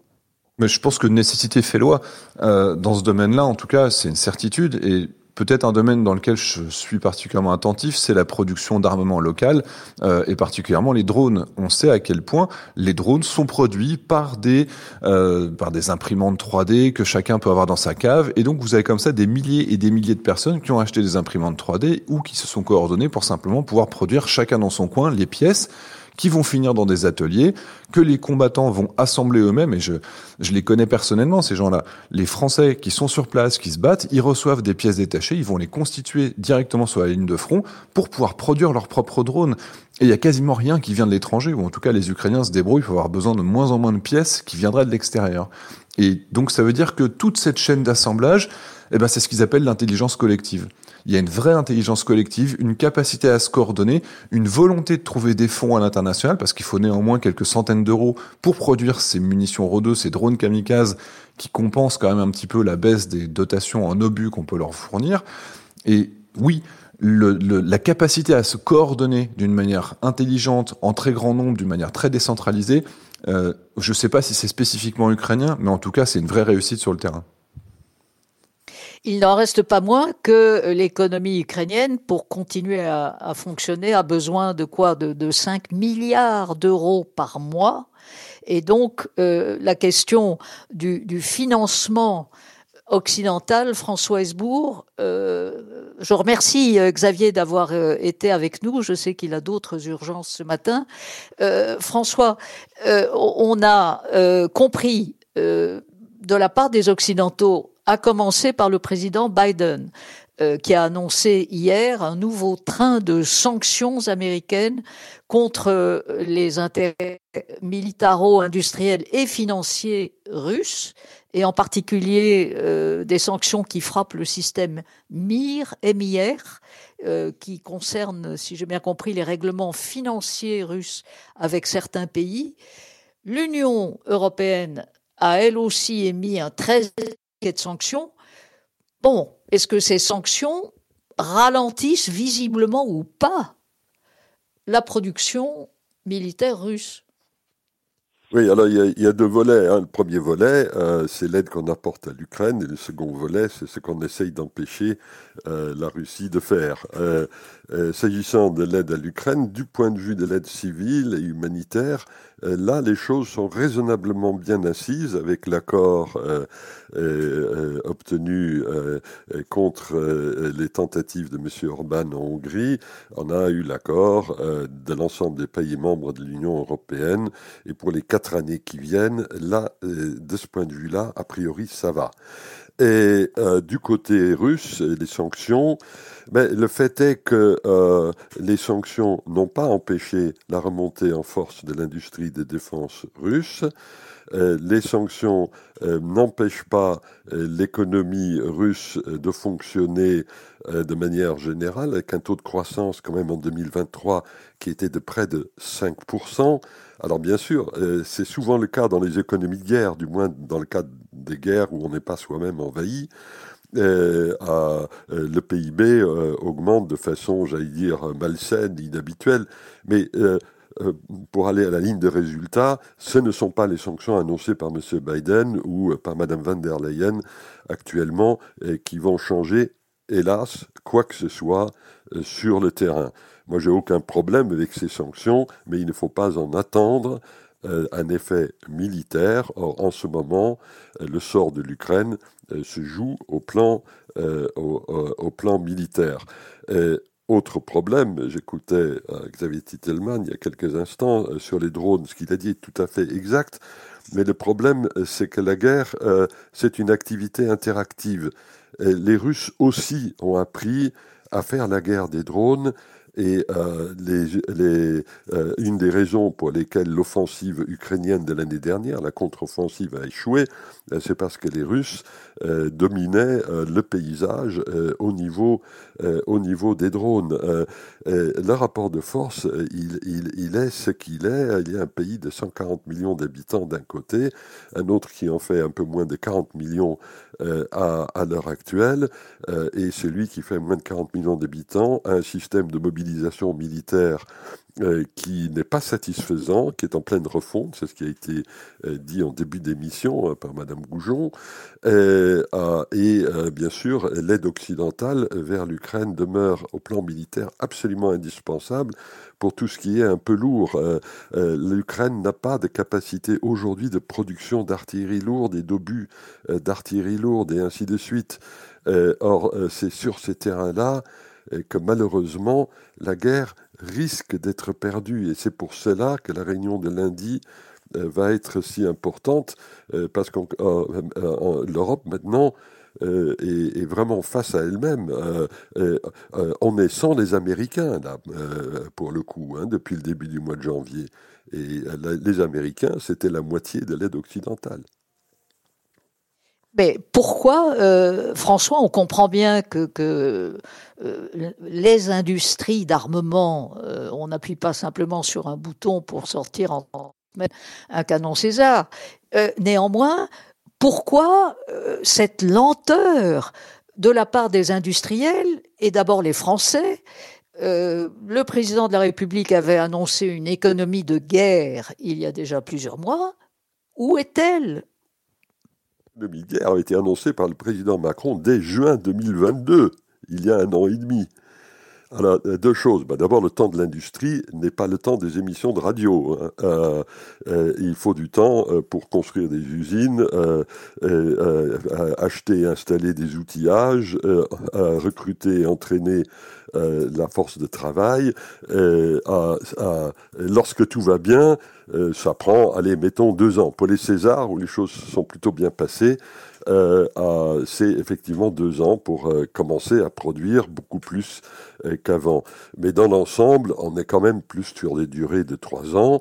Mais je pense que nécessité fait loi. Dans ce domaine-là, en tout cas, c'est une certitude. Et peut-être un domaine dans lequel je suis particulièrement attentif, c'est la production d'armement local euh, et particulièrement les drones. On sait à quel point les drones sont produits par des euh, par des imprimantes 3D que chacun peut avoir dans sa cave. Et donc vous avez comme ça des milliers et des milliers de personnes qui ont acheté des imprimantes 3D ou qui se sont coordonnées pour simplement pouvoir produire chacun dans son coin les pièces qui vont finir dans des ateliers, que les combattants vont assembler eux-mêmes, et je, je les connais personnellement, ces gens-là. Les Français qui sont sur place, qui se battent, ils reçoivent des pièces détachées, ils vont les constituer directement sur la ligne de front pour pouvoir produire leurs propres drones. Et il y a quasiment rien qui vient de l'étranger, ou en tout cas les Ukrainiens se débrouillent pour avoir besoin de moins en moins de pièces qui viendraient de l'extérieur. Et donc ça veut dire que toute cette chaîne d'assemblage, eh ben, c'est ce qu'ils appellent l'intelligence collective. Il y a une vraie intelligence collective, une capacité à se coordonner, une volonté de trouver des fonds à l'international, parce qu'il faut néanmoins quelques centaines d'euros pour produire ces munitions RO2, ces drones kamikazes, qui compensent quand même un petit peu la baisse des dotations en obus qu'on peut leur fournir. Et oui, la capacité à se coordonner d'une manière intelligente, en très grand nombre, d'une manière très décentralisée, euh, je ne sais pas si c'est spécifiquement ukrainien, mais en tout cas, c'est une vraie réussite sur le terrain
il n'en reste pas moins que l'économie ukrainienne, pour continuer à, fonctionner, a besoin de quoi? De, 5 milliards d'euros par mois. Et donc, euh, la question du, financement occidental, François Hesbourg, euh, je remercie euh, Xavier d'avoir été avec nous. Je sais qu'il a d'autres urgences ce matin. François, on a compris de la part des Occidentaux à commencer par le président Biden, euh, qui a annoncé hier un nouveau train de sanctions américaines contre euh, les intérêts militaro-industriels et financiers russes, et en particulier euh, des sanctions qui frappent le système MIR, MIR, qui concerne, si j'ai bien compris, les règlements financiers russes avec certains pays. L'Union européenne a elle aussi émis un très Bon, est-ce que ces sanctions ralentissent visiblement ou pas la production militaire russe?
Oui, alors il y, a, deux volets. Hein. Le premier volet, euh, c'est l'aide qu'on apporte à l'Ukraine, et le second volet, c'est ce qu'on essaye d'empêcher euh, la Russie de faire. Euh, s'agissant de l'aide à l'Ukraine, du point de vue de l'aide civile et humanitaire, là, les choses sont raisonnablement bien assises avec l'accord euh, euh, obtenu contre les tentatives de M. Orban en Hongrie. On a eu l'accord de l'ensemble des pays membres de l'Union européenne. Et pour les quatre années qui viennent, là, de ce point de vue-là, a priori, ça va. Et du côté russe, les sanctions, mais le fait est que euh, les sanctions n'ont pas empêché la remontée en force de l'industrie de défense russe. Euh, les sanctions euh, n'empêchent pas l'économie russe de fonctionner de manière générale, avec un taux de croissance quand même en 2023 qui était de près de 5%. Alors bien sûr, c'est souvent le cas dans les économies de guerre, du moins dans le cas des guerres où on n'est pas soi-même envahi. Euh, euh, le PIB euh, augmente de façon, j'allais dire, malsaine, inhabituelle. Mais pour aller à la ligne de résultat, ce ne sont pas les sanctions annoncées par M. Biden ou par Mme van der Leyen actuellement qui vont changer, hélas, quoi que ce soit sur le terrain. Moi, j'ai aucun problème avec ces sanctions, mais il ne faut pas en attendre un effet militaire. Or, en ce moment, le sort de l'Ukraine euh, se joue au plan, euh, plan militaire. autre problème, j'écoutais euh, Xavier Titelman il y a quelques instants sur les drones, ce qu'il a dit est tout à fait exact, mais le problème, c'est que la guerre, c'est une activité interactive. les Russes aussi ont appris à faire la guerre des drones et euh, euh, une des raisons pour lesquelles l'offensive ukrainienne de l'année dernière, la contre-offensive, a échoué, euh, c'est parce que les Russes dominaient le paysage au, niveau, au niveau des drones. le rapport de force, il, il, il est ce qu'il est. Il y a un pays de 140 millions d'habitants d'un côté, un autre qui en fait un peu moins de 40 millions à, à l'heure actuelle, et celui qui fait moins de 40 millions d'habitants a un système de mobilité militaire euh, qui n'est pas satisfaisant, qui est en pleine refonte, c'est ce qui a été euh, dit en début d'émission par Madame Goujon, et bien sûr l'aide occidentale vers l'Ukraine demeure au plan militaire absolument indispensable pour tout ce qui est un peu lourd. L'Ukraine n'a pas de capacité aujourd'hui de production d'artillerie lourde et d'obus d'artillerie lourde et ainsi de suite. or, c'est sur ces terrains-là et que malheureusement la guerre risque d'être perdue. Et c'est pour cela que la réunion de lundi euh, va être si importante, euh, parce que l'Europe maintenant est, vraiment face à elle-même. on est sans les Américains, là, pour le coup, hein, depuis le début du mois de janvier. Et les Américains, c'était la moitié de l'aide occidentale.
Mais pourquoi, euh, François, on comprend bien que, euh, les industries d'armement, euh, on n'appuie pas simplement sur un bouton pour sortir en, un canon César. néanmoins, pourquoi cette lenteur de la part des industriels et d'abord les Français le président de la République avait annoncé une économie de guerre il y a déjà plusieurs mois. Où est-elle
le guerre a été annoncé par le président Macron dès juin 2022, il y a un an et demi. Alors, euh, deux choses. Bah, d'abord, le temps de l'industrie n'est pas le temps des émissions de radio. Hein. Euh, euh, il faut du temps pour construire des usines, acheter et installer des outillages, recruter et entraîner la force de travail. lorsque tout va bien, ça prend, allez, mettons deux ans. Pour les Césars, où les choses sont plutôt bien passées, euh, c'est effectivement deux ans pour euh, commencer à produire beaucoup plus euh, qu'avant. Mais dans l'ensemble, on est quand même plus sur des durées de trois ans.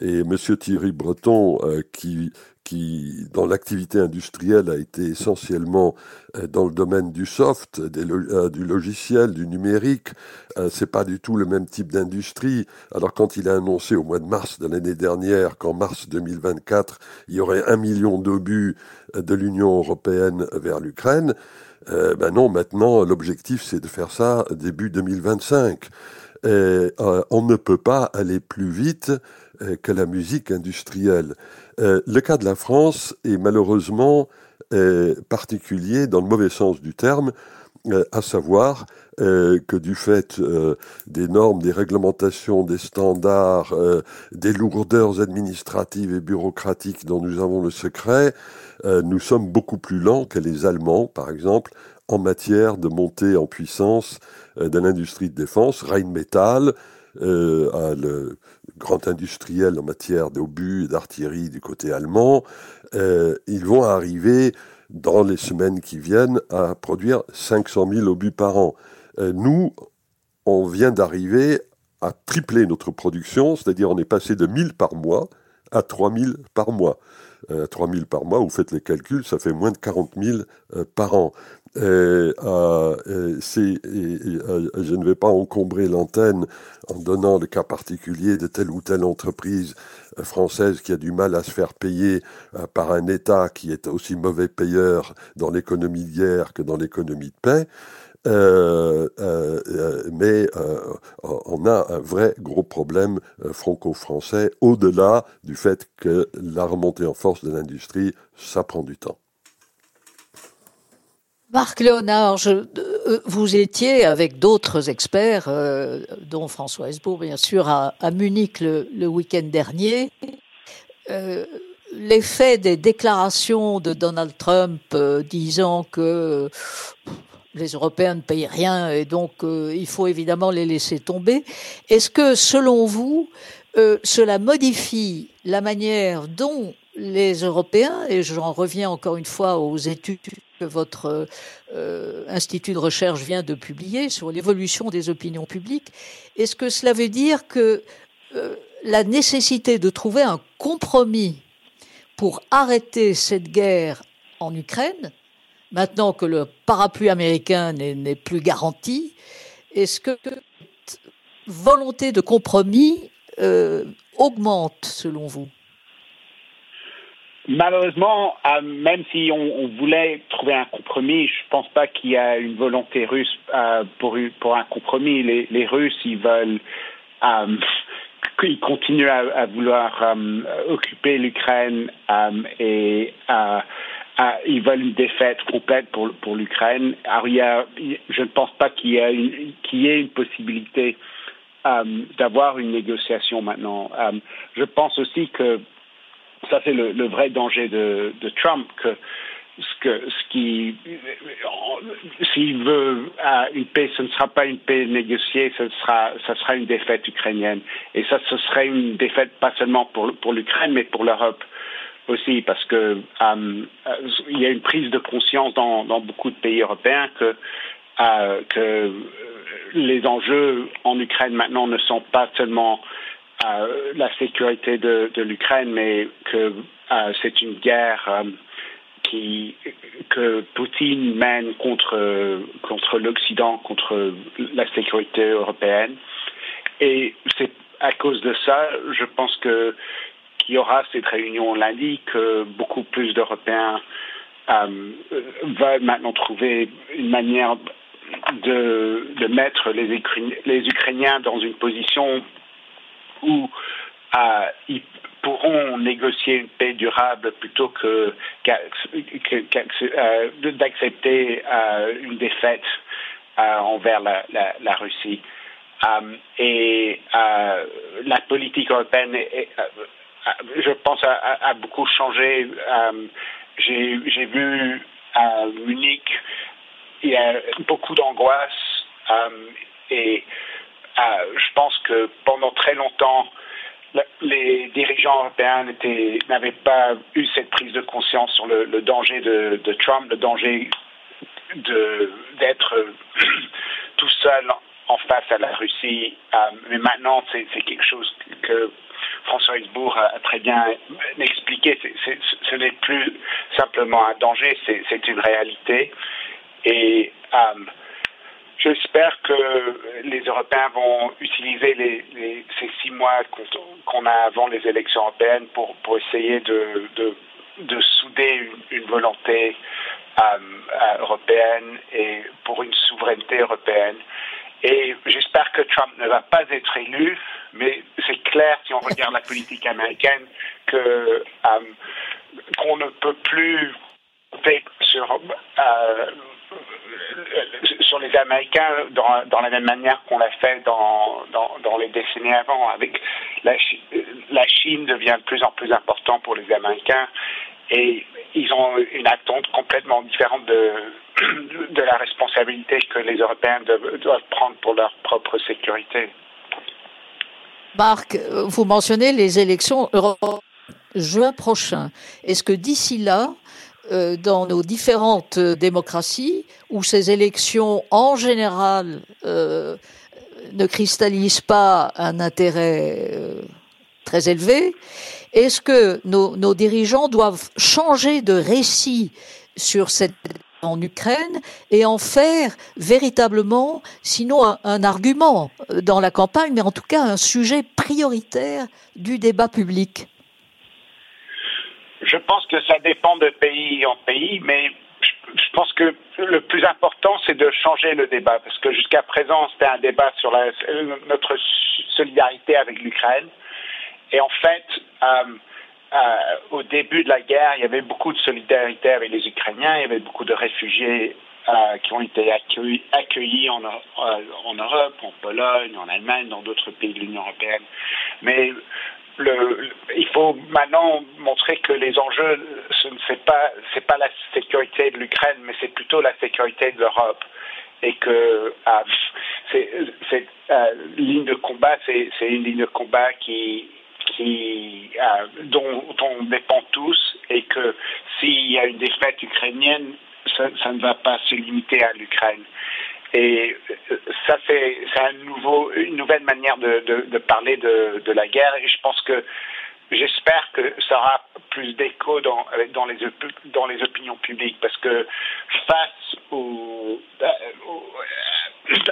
Et Monsieur Thierry Breton, qui qui, dans l'activité industrielle, a été essentiellement euh, dans le domaine du soft, euh, du logiciel, du numérique. Euh, c'est pas du tout le même type d'industrie. Alors quand il a annoncé au mois de mars de l'année dernière qu'en mars 2024, il y aurait un million d'obus de l'Union européenne vers l'Ukraine, ben non, maintenant l'objectif c'est de faire ça début 2025. Et, on ne peut pas aller plus vite que la musique industrielle. Euh, le cas de la France est malheureusement euh, particulier dans le mauvais sens du terme, euh, à savoir que du fait des normes, des réglementations, des standards, des lourdeurs administratives et bureaucratiques dont nous avons le secret, nous sommes beaucoup plus lents que les Allemands, par exemple, en matière de montée en puissance de l'industrie de défense. Rheinmetall, grand industriel en matière d'obus et d'artillerie du côté allemand, euh, ils vont arriver dans les semaines qui viennent à produire 500 000 obus par an. Euh, nous, on vient d'arriver à tripler notre production, c'est-à-dire on est passé de 1000 par mois à 3000 par mois. Euh, 3000 par mois, vous faites les calculs, ça fait moins de 40 000 euh, par an. Euh, euh, je ne vais pas encombrer l'antenne en donnant le cas particulier de telle ou telle entreprise française qui a du mal à se faire payer par un État qui est aussi mauvais payeur dans l'économie de guerre que dans l'économie de paix. Euh, euh, mais on a un vrai gros problème franco-français au-delà du fait que la remontée en force de l'industrie, ça prend du temps.
Marc Léonard, euh, vous étiez avec d'autres experts, euh, dont François Hesbourg, bien sûr, à, Munich le, week-end dernier. Euh, l'effet des déclarations de Donald Trump disant que les Européens ne payent rien et donc il faut évidemment les laisser tomber. Est-ce que, selon vous, cela modifie la manière dont les Européens, et j'en reviens encore une fois aux études que votre euh, institut de recherche vient de publier sur l'évolution des opinions publiques, est-ce que cela veut dire que euh, la nécessité de trouver un compromis pour arrêter cette guerre en Ukraine, maintenant que le parapluie américain n'est plus garanti, est-ce que cette volonté de compromis euh, augmente selon vous?
Malheureusement, euh, même si on, voulait trouver un compromis, je ne pense pas qu'il y a une volonté russe euh, pour, un compromis. Les, Russes, ils veulent, euh, ils continuent à, vouloir occuper l'Ukraine et ils veulent une défaite complète pour, l'Ukraine. Je ne pense pas qu'il y, y, ait une possibilité d'avoir une négociation maintenant. je pense aussi que ça, c'est le, vrai danger de, Trump, que ce, qui, s'il veut une paix, ce ne sera pas une paix négociée, ce sera, ça sera une défaite ukrainienne. Et ça, ce serait une défaite pas seulement pour, l'Ukraine, mais pour l'Europe aussi, parce que euh, il y a une prise de conscience dans, beaucoup de pays européens euh, que les enjeux en Ukraine maintenant ne sont pas seulement la sécurité de, l'Ukraine, mais que euh, c'est une guerre euh, que Poutine mène contre, contre l'Occident, contre la sécurité européenne. Et c'est à cause de ça, je pense que qu'il y aura cette réunion lundi, que beaucoup plus d'Européens euh, veulent maintenant trouver une manière de, de mettre les, les Ukrainiens dans une position où euh, ils pourront négocier une paix durable plutôt que, euh, d'accepter euh, une défaite envers la, Russie. et la politique européenne, je pense, a, beaucoup changé. J'ai vu à Munich, il y a beaucoup d'angoisse et euh, je pense que pendant très longtemps, les dirigeants européens n'avaient pas eu cette prise de conscience sur le, danger de, Trump, le danger d'être tout seul en face à la Russie. Euh, mais maintenant, c'est quelque chose que François Hesbourg a très bien expliqué. ce n'est plus simplement un danger, c'est une réalité. Et euh, J'espère que les Européens vont utiliser les, ces six mois qu'on a avant les élections européennes pour, essayer de souder une, volonté euh, euh, européenne et pour une souveraineté européenne. Et j'espère que Trump ne va pas être élu, mais c'est clair si on regarde la politique américaine que euh, qu'on ne peut plus sur sur les Américains dans, la même manière qu'on l'a fait dans, les décennies avant. Avec la, Chine devient de plus en plus important pour les Américains et ils ont une attente complètement différente de, la responsabilité que les Européens doivent, prendre pour leur propre sécurité.
Marc, vous mentionnez les élections européennes juin prochain. Est-ce que d'ici là, dans nos différentes démocraties, où ces élections, en général, euh, ne cristallisent pas un intérêt euh, très élevé, est-ce que nos, dirigeants doivent changer de récit sur cette en Ukraine et en faire véritablement, sinon un, argument dans la campagne, mais en tout cas un sujet prioritaire du débat public?
Je pense que ça dépend de pays en pays, mais je pense que le plus important, c'est de changer le débat, parce que jusqu'à présent, c'était un débat sur notre solidarité avec l'Ukraine. Et en fait, euh, euh, au début de la guerre, il y avait beaucoup de solidarité avec les Ukrainiens, il y avait beaucoup de réfugiés euh, qui ont été accueillis, accueillis en, en, Europe, en Pologne, en Allemagne, dans d'autres pays de l'Union européenne. Mais le, il faut maintenant montrer que les enjeux, ce n'est pas, c'est pas la sécurité de l'Ukraine, mais c'est plutôt la sécurité de l'Europe. Et que euh, cette euh, ligne de combat, c'est une ligne de combat qui, qui, euh, dont on dépend tous, et que s'il y a une défaite ukrainienne, ça ne va pas se limiter à l'Ukraine. Et ça, c'est un nouveau, une nouvelle manière de, parler de, la guerre. Et je pense que j'espère que ça aura plus d'écho dans, les, dans les opinions publiques. Parce que face au,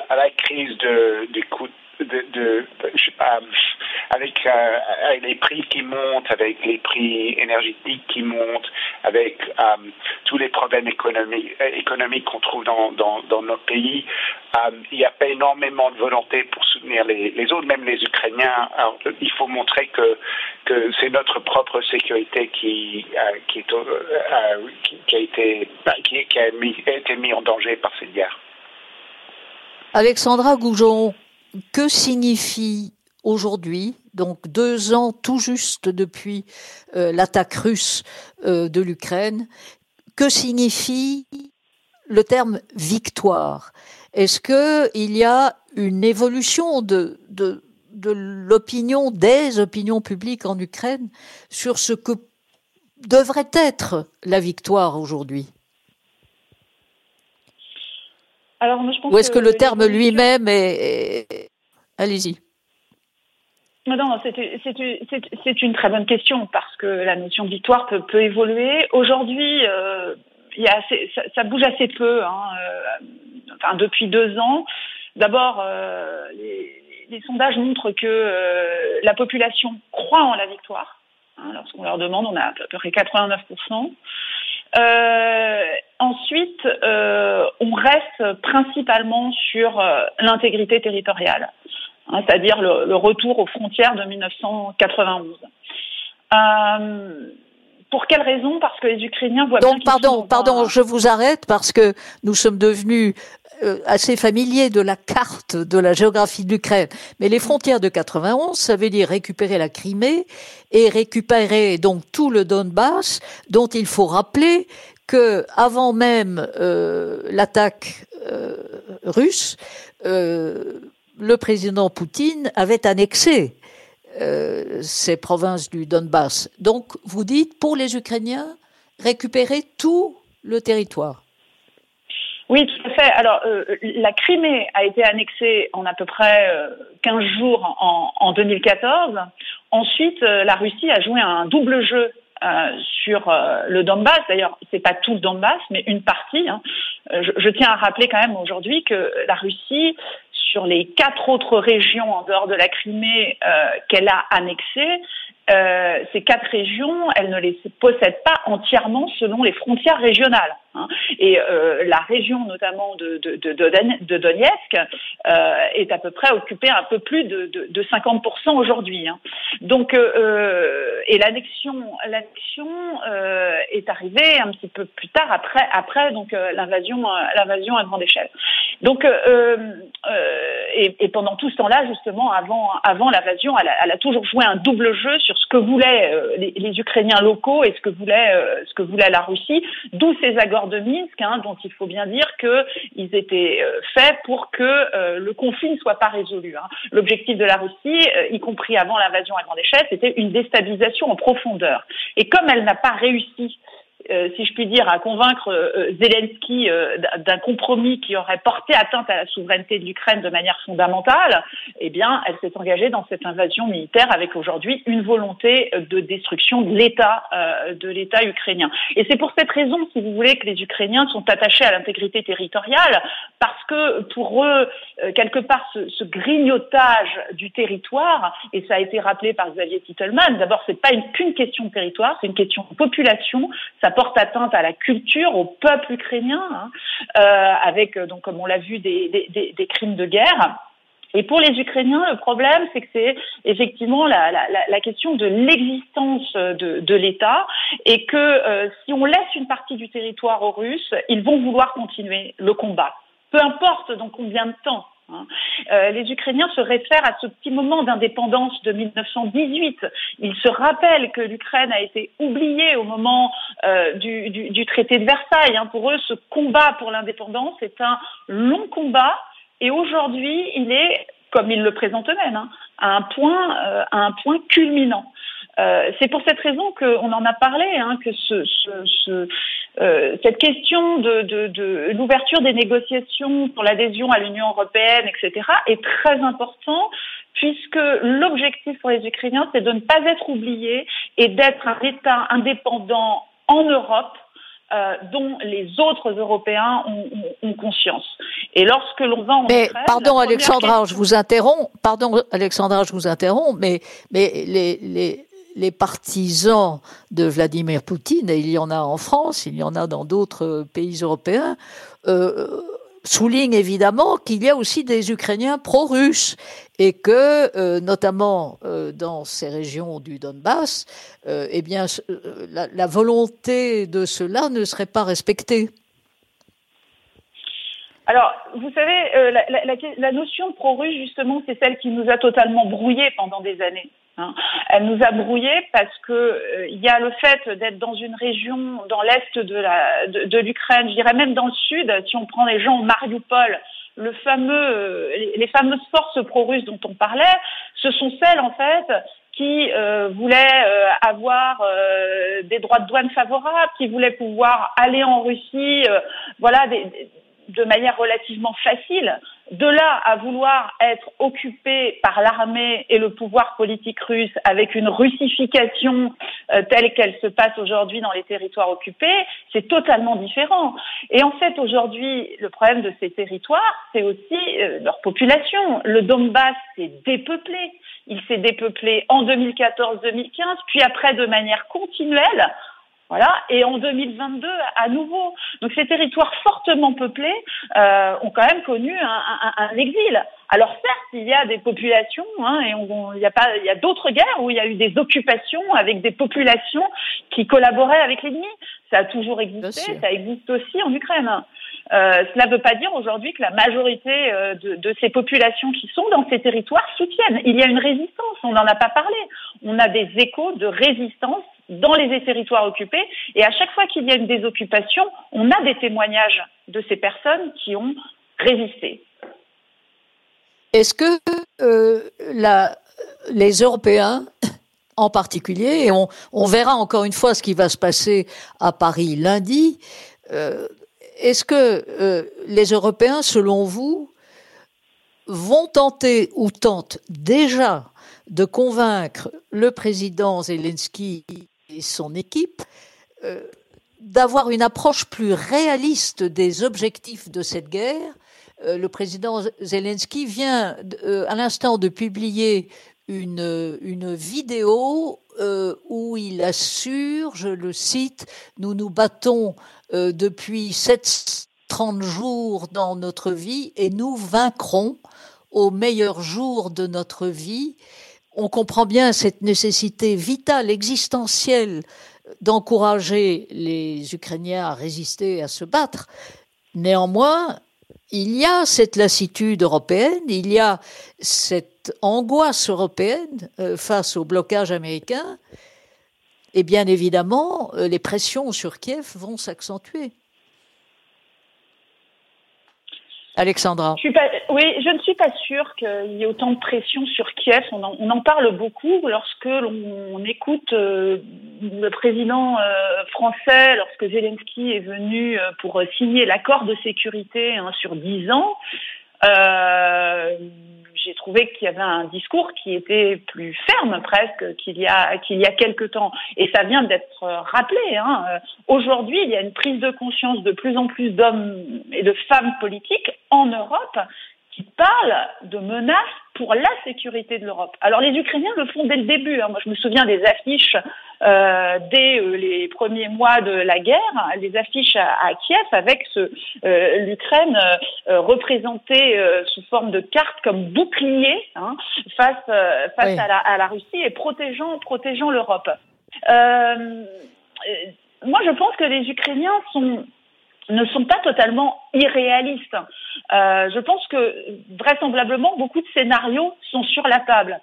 à la crise de, des de, de, avec, les prix qui montent, avec les prix énergétiques qui montent, avec tous les problèmes économiques, qu'on trouve dans, dans, notre pays, il n'y a pas énormément de volonté pour soutenir les, autres, même les Ukrainiens. Il faut montrer que, c'est notre propre sécurité qui, a été, qui, qui en danger par cette guerre.
Alexandra Goujon, que signifie aujourd'hui, donc deux ans tout juste depuis euh, l'attaque russe euh, de l'Ukraine, que signifie le terme victoire? Est-ce qu'il y a une évolution de l'opinion, des opinions publiques en Ukraine sur ce que devrait être la victoire aujourd'hui? Ou est-ce que, le terme lui-même est... Allez-y.
Non, c'est une très bonne question parce que la notion de victoire peut, évoluer. Aujourd'hui, euh, ça, bouge assez peu, hein, euh, enfin, depuis deux ans. D'abord, euh, les, sondages montrent que la population croit en la victoire. Hein, lorsqu'on leur demande, on a à peu près 89%. Euh, ensuite, euh, on reste principalement sur euh, l'intégrité territoriale, hein, c'est-à-dire le, retour aux frontières de 1991. pour quelle raison? Parce que les Ukrainiens voient
Donc, pardon, pardon, je vous arrête parce que nous sommes devenus assez familier de la carte de la géographie de l'Ukraine. Mais les frontières de 91, ça veut dire récupérer la Crimée et récupérer donc tout le Donbass, dont il faut rappeler que avant même euh, l'attaque euh, russe, le président Poutine avait annexé ces provinces du Donbass. Donc, vous dites, pour les Ukrainiens, récupérer tout le territoire.
Oui, tout à fait. Alors, euh, la Crimée a été annexée en à peu près 15 euh, jours en, 2014. Ensuite, euh, la Russie a joué un double jeu sur le Donbass. D'ailleurs, c'est pas tout le Donbass, mais une partie. Hein. Je, je, tiens à rappeler quand même aujourd'hui que la Russie, sur les quatre autres régions en dehors de la Crimée qu'elle a annexées, euh, ces quatre régions, elles ne les possèdent pas entièrement selon les frontières régionales. Hein. Et euh, la région notamment de, Donetsk euh, est à peu près occupée un peu plus de, de 50% aujourd'hui. Hein. Donc, et l'annexion, l'annexion est arrivée un petit peu plus tard après, après donc l'invasion, l'invasion à grande échelle. Donc, et, et, pendant tout ce temps-là, justement, avant, avant l'invasion, elle, elle, a toujours joué un double jeu sur ce que voulaient euh, les, Ukrainiens locaux et ce que voulait euh, ce que voulait la Russie, d'où ces accords de Minsk, hein, dont il faut bien dire qu'ils étaient euh, faits pour que le conflit ne soit pas résolu. Hein. L'objectif de la Russie, y compris avant l'invasion à grande échelle, c'était une déstabilisation en profondeur. Et comme elle n'a pas réussi si je puis dire, à convaincre euh, Zelensky euh, d'un compromis qui aurait porté atteinte à la souveraineté de l'Ukraine de manière fondamentale, eh bien, elle s'est engagée dans cette invasion militaire avec aujourd'hui une volonté de destruction de l'État, de l'État ukrainien. Et c'est pour cette raison, si vous voulez, que les Ukrainiens sont attachés à l'intégrité territoriale, parce que pour eux, quelque part, ce, ce, grignotage du territoire, et ça a été rappelé par Xavier Titelman, d'abord, c'est pas qu'une question de territoire, c'est une question de population. Porte atteinte à la culture, au peuple ukrainien, hein, euh, avec, euh, donc, comme on l'a vu, des, crimes de guerre. Et pour les Ukrainiens, le problème, c'est que c'est effectivement la, question de l'existence de, de l'État et que euh, si on laisse une partie du territoire aux Russes, ils vont vouloir continuer le combat. Peu importe dans combien de temps. Hein. Euh, les Ukrainiens se réfèrent à ce petit moment d'indépendance de 1918. Ils se rappellent que l'Ukraine a été oubliée au moment euh, du, traité de Versailles. Hein. Pour eux, ce combat pour l'indépendance est un long combat et aujourd'hui, il est, comme ils le présentent eux-mêmes, hein, euh, à un point culminant. Euh, c'est pour cette raison qu'on en a parlé, hein, que ce, ce, ce, euh, cette question de, de, de l'ouverture des négociations pour l'adhésion à l'Union européenne, etc., est très important puisque l'objectif pour les Ukrainiens, c'est de ne pas être oubliés et d'être un État indépendant en Europe euh, dont les autres Européens ont, conscience. Et lorsque l'on va en
mais, pardon Alexandra, je vous interromps. Pardon Alexandra, je vous interromps, mais mais les, les les partisans de Vladimir Poutine, et il y en a en France, il y en a dans d'autres pays européens, euh, souligne évidemment qu'il y a aussi des Ukrainiens pro-russes et que, euh, notamment euh, dans ces régions du Donbass, euh, eh bien, la, volonté de cela ne serait pas respectée.
Alors, vous savez, la, notion pro-russe, justement, c'est celle qui nous a totalement brouillés pendant des années. Hein. Elle nous a brouillés parce que euh, il y a le fait d'être dans une région dans l'est de la de, l'Ukraine, je dirais même dans le sud. Si on prend les gens au Mariupol, le fameux euh, les, fameuses forces pro-russes dont on parlait, ce sont celles en fait qui euh, voulaient avoir des droits de douane favorables, qui voulaient pouvoir aller en Russie, voilà, des, de manière relativement facile. De là à vouloir être occupé par l'armée et le pouvoir politique russe avec une russification euh, telle qu'elle se passe aujourd'hui dans les territoires occupés, c'est totalement différent. Et en fait, aujourd'hui, le problème de ces territoires, c'est aussi euh, leur population. Le Donbass s'est dépeuplé. Il s'est dépeuplé en 2014-2015, puis après de manière continuelle voilà, et en 2022 à nouveau. Donc ces territoires fortement peuplés euh, ont quand même connu un, un, un, exil. Alors certes, il y a des populations, hein, et on, il y a pas, il y a d'autres guerres où il y a eu des occupations avec des populations qui collaboraient avec l'ennemi. Ça a toujours existé, ça existe aussi en Ukraine. Euh, cela ne veut pas dire aujourd'hui que la majorité euh, de, de, ces populations qui sont dans ces territoires soutiennent. Il y a une résistance, on n'en a pas parlé. On a des échos de résistance dans les territoires occupés. Et à chaque fois qu'il y a une désoccupation, on a des témoignages de ces personnes qui ont résisté.
Est-ce que euh, les Européens en particulier, et on, on, verra encore une fois ce qui va se passer à Paris lundi, euh, est-ce que euh, les Européens, selon vous, vont tenter ou tentent déjà de convaincre le président Zelensky et son équipe euh, d'avoir une approche plus réaliste des objectifs de cette guerre. Euh, le président Zelensky vient euh, à l'instant de publier une, une vidéo où il assure, je le cite, nous nous battons depuis 730 jours dans notre vie et nous vaincrons au meilleur jour de notre vie on comprend bien cette nécessité vitale, existentielle d'encourager les Ukrainiens à résister, à se battre. Néanmoins, il y a cette lassitude européenne, il y a cette angoisse européenne euh, face au blocage américain, et bien évidemment, euh, les pressions sur Kiev vont s'accentuer. Alexandra.
oui, je ne suis pas sûre qu'il y ait autant de pression sur Kiev. On en, parle beaucoup lorsque l'on écoute euh, le président euh, français, lorsque Zelensky est venu euh, pour signer l'accord de sécurité hein, sur dix ans j'ai trouvé qu'il y avait un discours qui était plus ferme presque qu'il y a qu'il y a quelque temps. Et ça vient d'être rappelé. Hein. Aujourd'hui, il y a une prise de conscience de plus en plus d'hommes et de femmes politiques en Europe qui parlent de menaces pour la sécurité de l'Europe. Alors les Ukrainiens le font dès le début. Hein. Moi, je me souviens des affiches euh, dès euh, les premiers mois de la guerre, les affiches à, Kiev avec ce euh, l'Ukraine représentée sous forme de carte comme bouclier hein, face face à, la, à, la, Russie et protégeant protégeant l'Europe. moi, je pense que les Ukrainiens sont ne sont pas totalement irréalistes. Euh, je pense que vraisemblablement beaucoup de scénarios sont sur la table.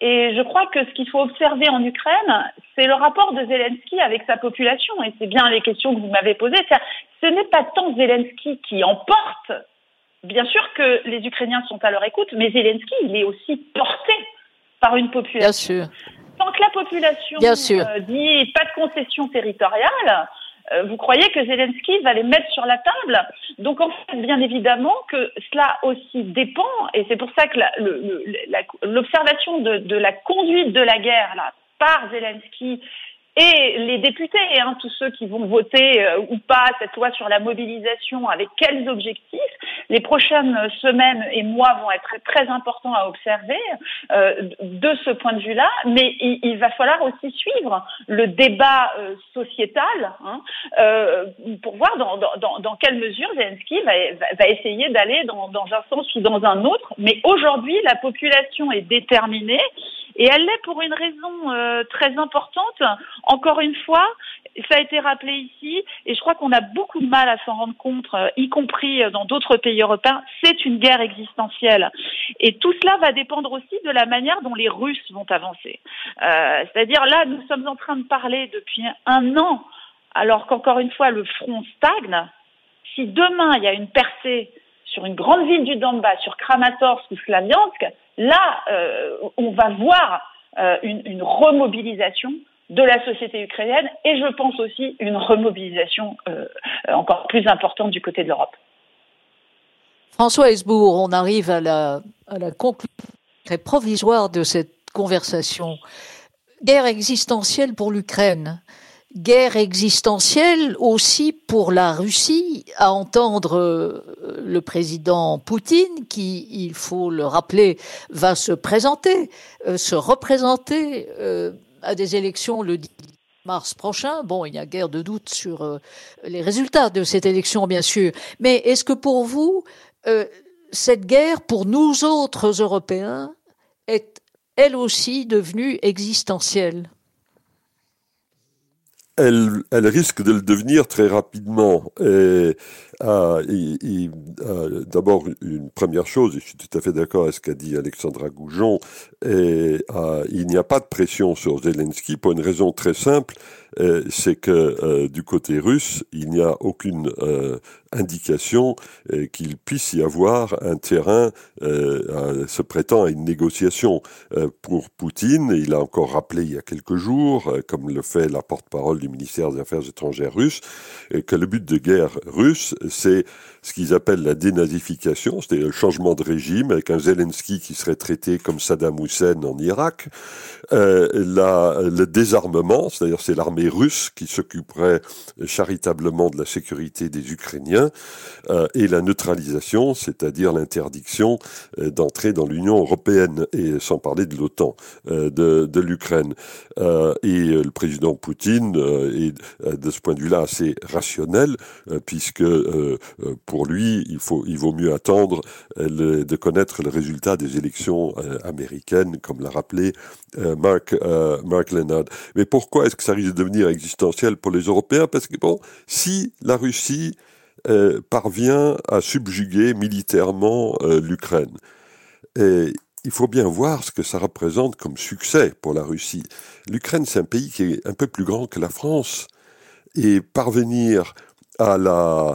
Et je crois que ce qu'il faut observer en Ukraine, c'est le rapport de Zelensky avec sa population. Et c'est bien les questions que vous m'avez posées. Ce n'est pas tant Zelensky qui emporte. Bien sûr que les Ukrainiens sont à leur écoute, mais Zelensky, il est aussi porté par une population.
Bien sûr.
Tant que la population euh, dit pas de concession territoriale, vous croyez que Zelensky va les mettre sur la table? Donc en fait, bien évidemment que cela aussi dépend, et c'est pour ça que l'observation de, la conduite de la guerre par Zelensky et les députés, hein, tous ceux qui vont voter euh, ou pas cette loi sur la mobilisation, avec quels objectifs, les prochaines semaines et mois vont être très importants à observer euh, de ce point de vue-là, mais il, il, va falloir aussi suivre le débat euh, sociétal hein, euh, pour voir dans, dans, dans, quelle mesure Zelensky va, va essayer d'aller dans, dans un sens ou dans un autre. Mais aujourd'hui, la population est déterminée et elle l'est pour une raison euh, très importante. Encore une fois, ça a été rappelé ici, et je crois qu'on a beaucoup de mal à s'en rendre compte, euh, y compris dans d'autres pays européens. C'est une guerre existentielle. Et tout cela va dépendre aussi de la manière dont les Russes vont avancer. Euh, C'est-à-dire là, nous sommes en train de parler depuis un an, alors qu'encore une fois, le front stagne. Si demain, il y a une percée sur une grande ville du Donbass, sur Kramatorsk ou Slaviansk, là, euh, on va voir euh, une, remobilisation de la société ukrainienne et je pense aussi une remobilisation euh, encore plus importante du côté de l'Europe.
François Hesbourg, on arrive à la conclusion très provisoire de cette conversation. Guerre existentielle pour l'Ukraine guerre existentielle aussi pour la Russie, à entendre euh, le président Poutine, qui, il faut le rappeler, va se présenter, euh, se représenter euh, à des élections le 10 mars prochain. Bon, il y a guère de doute sur les résultats de cette élection, bien sûr. Mais est-ce que pour vous, cette guerre, pour nous autres Européens, est elle aussi devenue existentielle?
Elle, risque de le devenir très rapidement. Et, euh, D'abord, une première chose, et je suis tout à fait d'accord avec ce qu'a dit Alexandra Goujon, euh, il n'y a pas de pression sur Zelensky pour une raison très simple, euh, c'est que du côté russe, il n'y a aucune indication qu'il puisse y avoir un terrain se prêtant à une négociation pour Poutine. Il a encore rappelé il y a quelques jours, comme le fait la porte-parole du ministère des Affaires étrangères russe, que le but de guerre russe, c'est ce qu'ils appellent la dénazification, c'est-à-dire le changement de régime avec un Zelensky qui serait traité comme Saddam Hussein en Irak, euh, la, le désarmement, c'est-à-dire c'est l'armée russe qui s'occuperait charitablement de la sécurité des Ukrainiens, euh, et la neutralisation, c'est-à-dire l'interdiction euh, d'entrer dans l'Union européenne, et sans parler de l'OTAN, euh, de, de l'Ukraine. Euh, et le président Poutine est de ce point de vue-là assez rationnel, puisque pour lui, il, faut, il vaut mieux attendre le, de connaître le résultat des élections américaines, comme l'a rappelé Mark, Mark Leonard. Mais pourquoi est-ce que ça risque de devenir existentiel pour les Européens? Parce que, bon, si la Russie euh, parvient à subjuguer militairement euh, l'Ukraine, il faut bien voir ce que ça représente comme succès pour la Russie. L'Ukraine, c'est un pays qui est un peu plus grand que la France, et parvenir à la euh,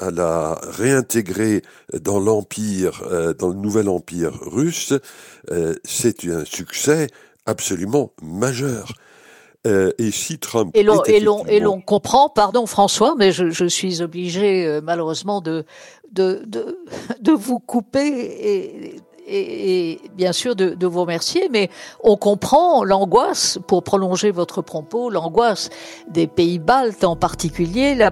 à la réintégrer dans l'empire, euh, dans le nouvel empire russe, euh, c'est un succès absolument majeur. Euh, et si Trump
et l'on l'on comprend, pardon François, mais je, je suis obligé euh, malheureusement de de, de de vous couper et et, bien sûr de, vous remercier, mais on comprend l'angoisse, pour prolonger votre propos, l'angoisse des pays baltes en particulier, la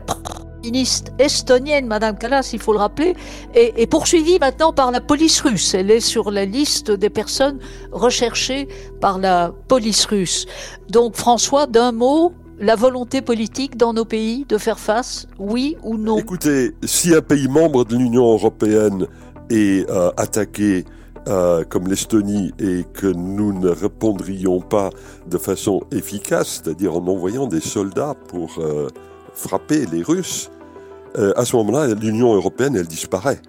ministre estonienne, Madame Kallas, il faut le rappeler, est, est, poursuivie maintenant par la police russe. Elle est sur la liste des personnes recherchées par la police russe. Donc François, d'un mot, la volonté politique dans nos pays de faire face, oui ou non?
Écoutez, si un pays membre de l'Union européenne est euh, attaqué euh, comme l'Estonie et que nous ne répondrions pas de façon efficace, c'est-à-dire en envoyant des soldats pour euh, frapper les Russes, euh, à ce moment-là, l'Union européenne, elle disparaît.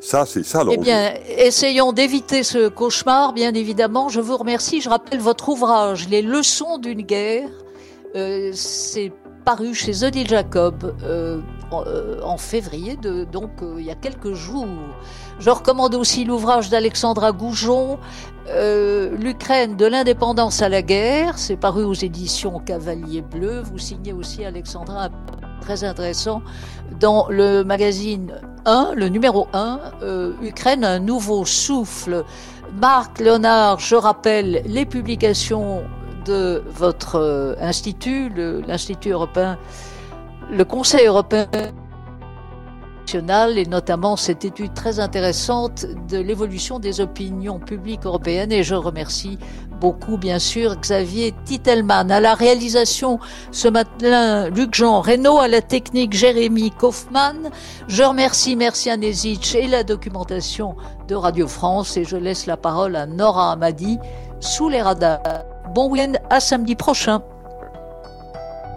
Ça, c'est ça
Eh bien, essayons d'éviter ce cauchemar, bien évidemment. Je vous remercie. Je rappelle votre ouvrage, Les leçons d'une guerre. Euh, c'est paru chez Odile Jacob euh, en, euh, en, février, donc euh, il y a quelques jours. Je recommande aussi l'ouvrage d'Alexandra Goujon, L'Ukraine de l'indépendance à la guerre. C'est paru aux éditions Cavalier Bleu. Vous signez aussi Alexandra très intéressant dans le magazine 1, le numéro 1, euh, Ukraine, un nouveau souffle. Marc Léonard, je rappelle les publications de votre euh, institut, l'Institut européen, le Conseil européen et notamment cette étude très intéressante de l'évolution des opinions publiques européennes. Et je remercie beaucoup bien sûr Xavier Titelman à la réalisation ce matin Luc Jean Reynaud. À la technique Jérémy Kaufmann. Je remercie Mercian Ezic et la documentation de Radio France. Et je laisse la parole à Nora Amadi sous les radars bon week-end à samedi prochain